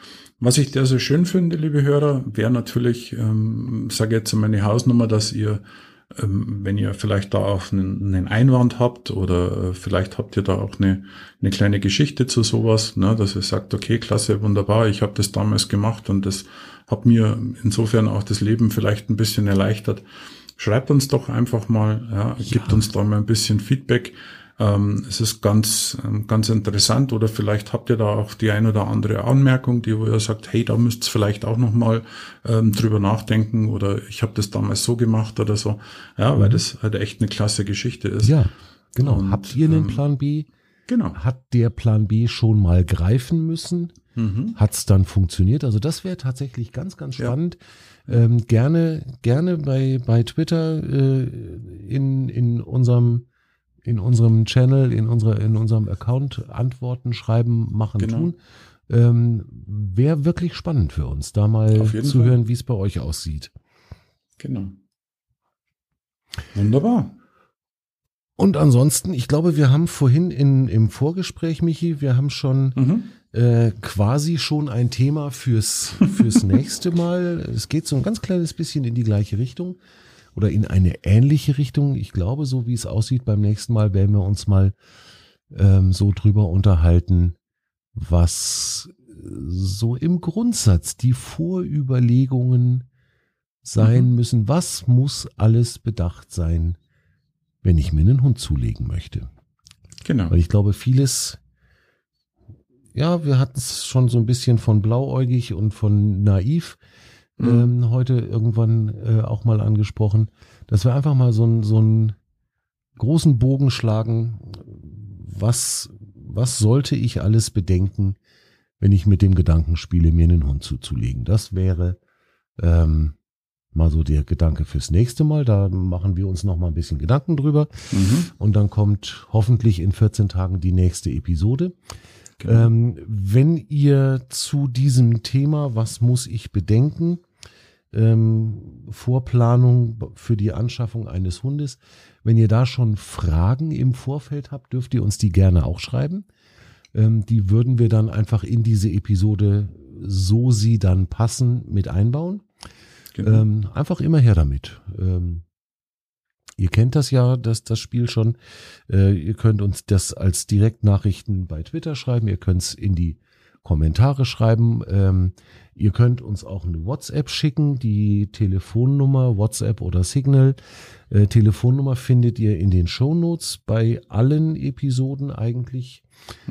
Was ich da so schön finde, liebe Hörer, wäre natürlich, ähm, sage jetzt meine Hausnummer, dass ihr ähm, wenn ihr vielleicht da auch einen, einen Einwand habt oder äh, vielleicht habt ihr da auch eine, eine kleine Geschichte zu sowas, ne, dass ihr sagt, okay, klasse, wunderbar, ich habe das damals gemacht und das hat mir insofern auch das Leben vielleicht ein bisschen erleichtert. Schreibt uns doch einfach mal, ja, ja. gibt uns da mal ein bisschen Feedback. Ähm, es ist ganz, ähm, ganz interessant oder vielleicht habt ihr da auch die ein oder andere Anmerkung, die wo ihr sagt, hey, da müsst ihr vielleicht auch nochmal ähm, drüber nachdenken oder ich habe das damals so gemacht oder so. Ja, mhm. weil das halt echt eine klasse Geschichte ist. Ja, genau. Und, habt ihr einen ähm, Plan B? Genau. Hat der Plan B schon mal greifen müssen? Mhm. Hat es dann funktioniert? Also das wäre tatsächlich ganz, ganz spannend. Ja. Ähm, gerne, gerne bei, bei Twitter äh, in, in unserem in unserem Channel, in unserer, in unserem Account Antworten schreiben, machen, genau. tun. Ähm, Wäre wirklich spannend für uns, da mal zu Fall. hören, wie es bei euch aussieht. Genau. Wunderbar. Und ansonsten, ich glaube, wir haben vorhin in, im Vorgespräch, Michi, wir haben schon mhm. äh, quasi schon ein Thema fürs, fürs <laughs> nächste Mal. Es geht so ein ganz kleines bisschen in die gleiche Richtung oder in eine ähnliche Richtung. Ich glaube, so wie es aussieht, beim nächsten Mal werden wir uns mal ähm, so drüber unterhalten, was so im Grundsatz die Vorüberlegungen sein mhm. müssen. Was muss alles bedacht sein, wenn ich mir einen Hund zulegen möchte? Genau. Weil ich glaube, vieles, ja, wir hatten es schon so ein bisschen von blauäugig und von naiv mhm. ähm, heute irgendwann äh, auch mal angesprochen, dass wir einfach mal so, ein, so einen großen Bogen schlagen. Was, was sollte ich alles bedenken, wenn ich mit dem Gedanken spiele, mir einen Hund zuzulegen? Das wäre ähm, mal so der Gedanke fürs nächste Mal. Da machen wir uns noch mal ein bisschen Gedanken drüber. Mhm. Und dann kommt hoffentlich in 14 Tagen die nächste Episode. Genau. Ähm, wenn ihr zu diesem Thema, was muss ich bedenken, ähm, Vorplanung für die Anschaffung eines Hundes. Wenn ihr da schon Fragen im Vorfeld habt, dürft ihr uns die gerne auch schreiben. Ähm, die würden wir dann einfach in diese Episode, so sie dann passen, mit einbauen. Genau. Ähm, einfach immer her damit. Ähm, ihr kennt das ja, das, das Spiel schon. Äh, ihr könnt uns das als Direktnachrichten bei Twitter schreiben. Ihr könnt es in die Kommentare schreiben. Ähm, ihr könnt uns auch eine WhatsApp schicken. Die Telefonnummer, WhatsApp oder Signal. Äh, Telefonnummer findet ihr in den Show Notes bei allen Episoden eigentlich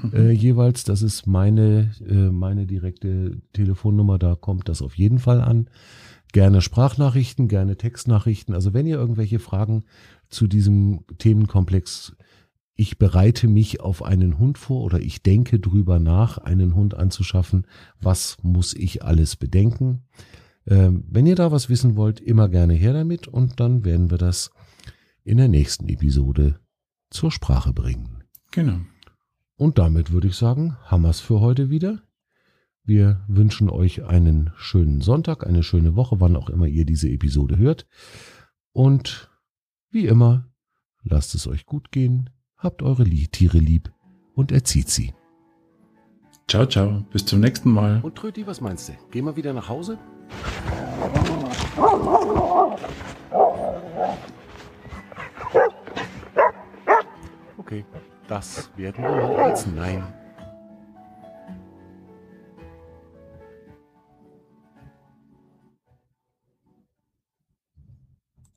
mhm. äh, jeweils. Das ist meine, äh, meine direkte Telefonnummer. Da kommt das auf jeden Fall an. Gerne Sprachnachrichten, gerne Textnachrichten. Also wenn ihr irgendwelche Fragen zu diesem Themenkomplex ich bereite mich auf einen Hund vor oder ich denke drüber nach, einen Hund anzuschaffen. Was muss ich alles bedenken? Ähm, wenn ihr da was wissen wollt, immer gerne her damit und dann werden wir das in der nächsten Episode zur Sprache bringen. Genau. Und damit würde ich sagen, Hammers für heute wieder. Wir wünschen euch einen schönen Sonntag, eine schöne Woche, wann auch immer ihr diese Episode hört. Und wie immer, lasst es euch gut gehen habt eure Tiere lieb und erzieht sie. Ciao, ciao. Bis zum nächsten Mal. Und Tröti, was meinst du? Gehen wir wieder nach Hause? Okay, das werden wir mal als Nein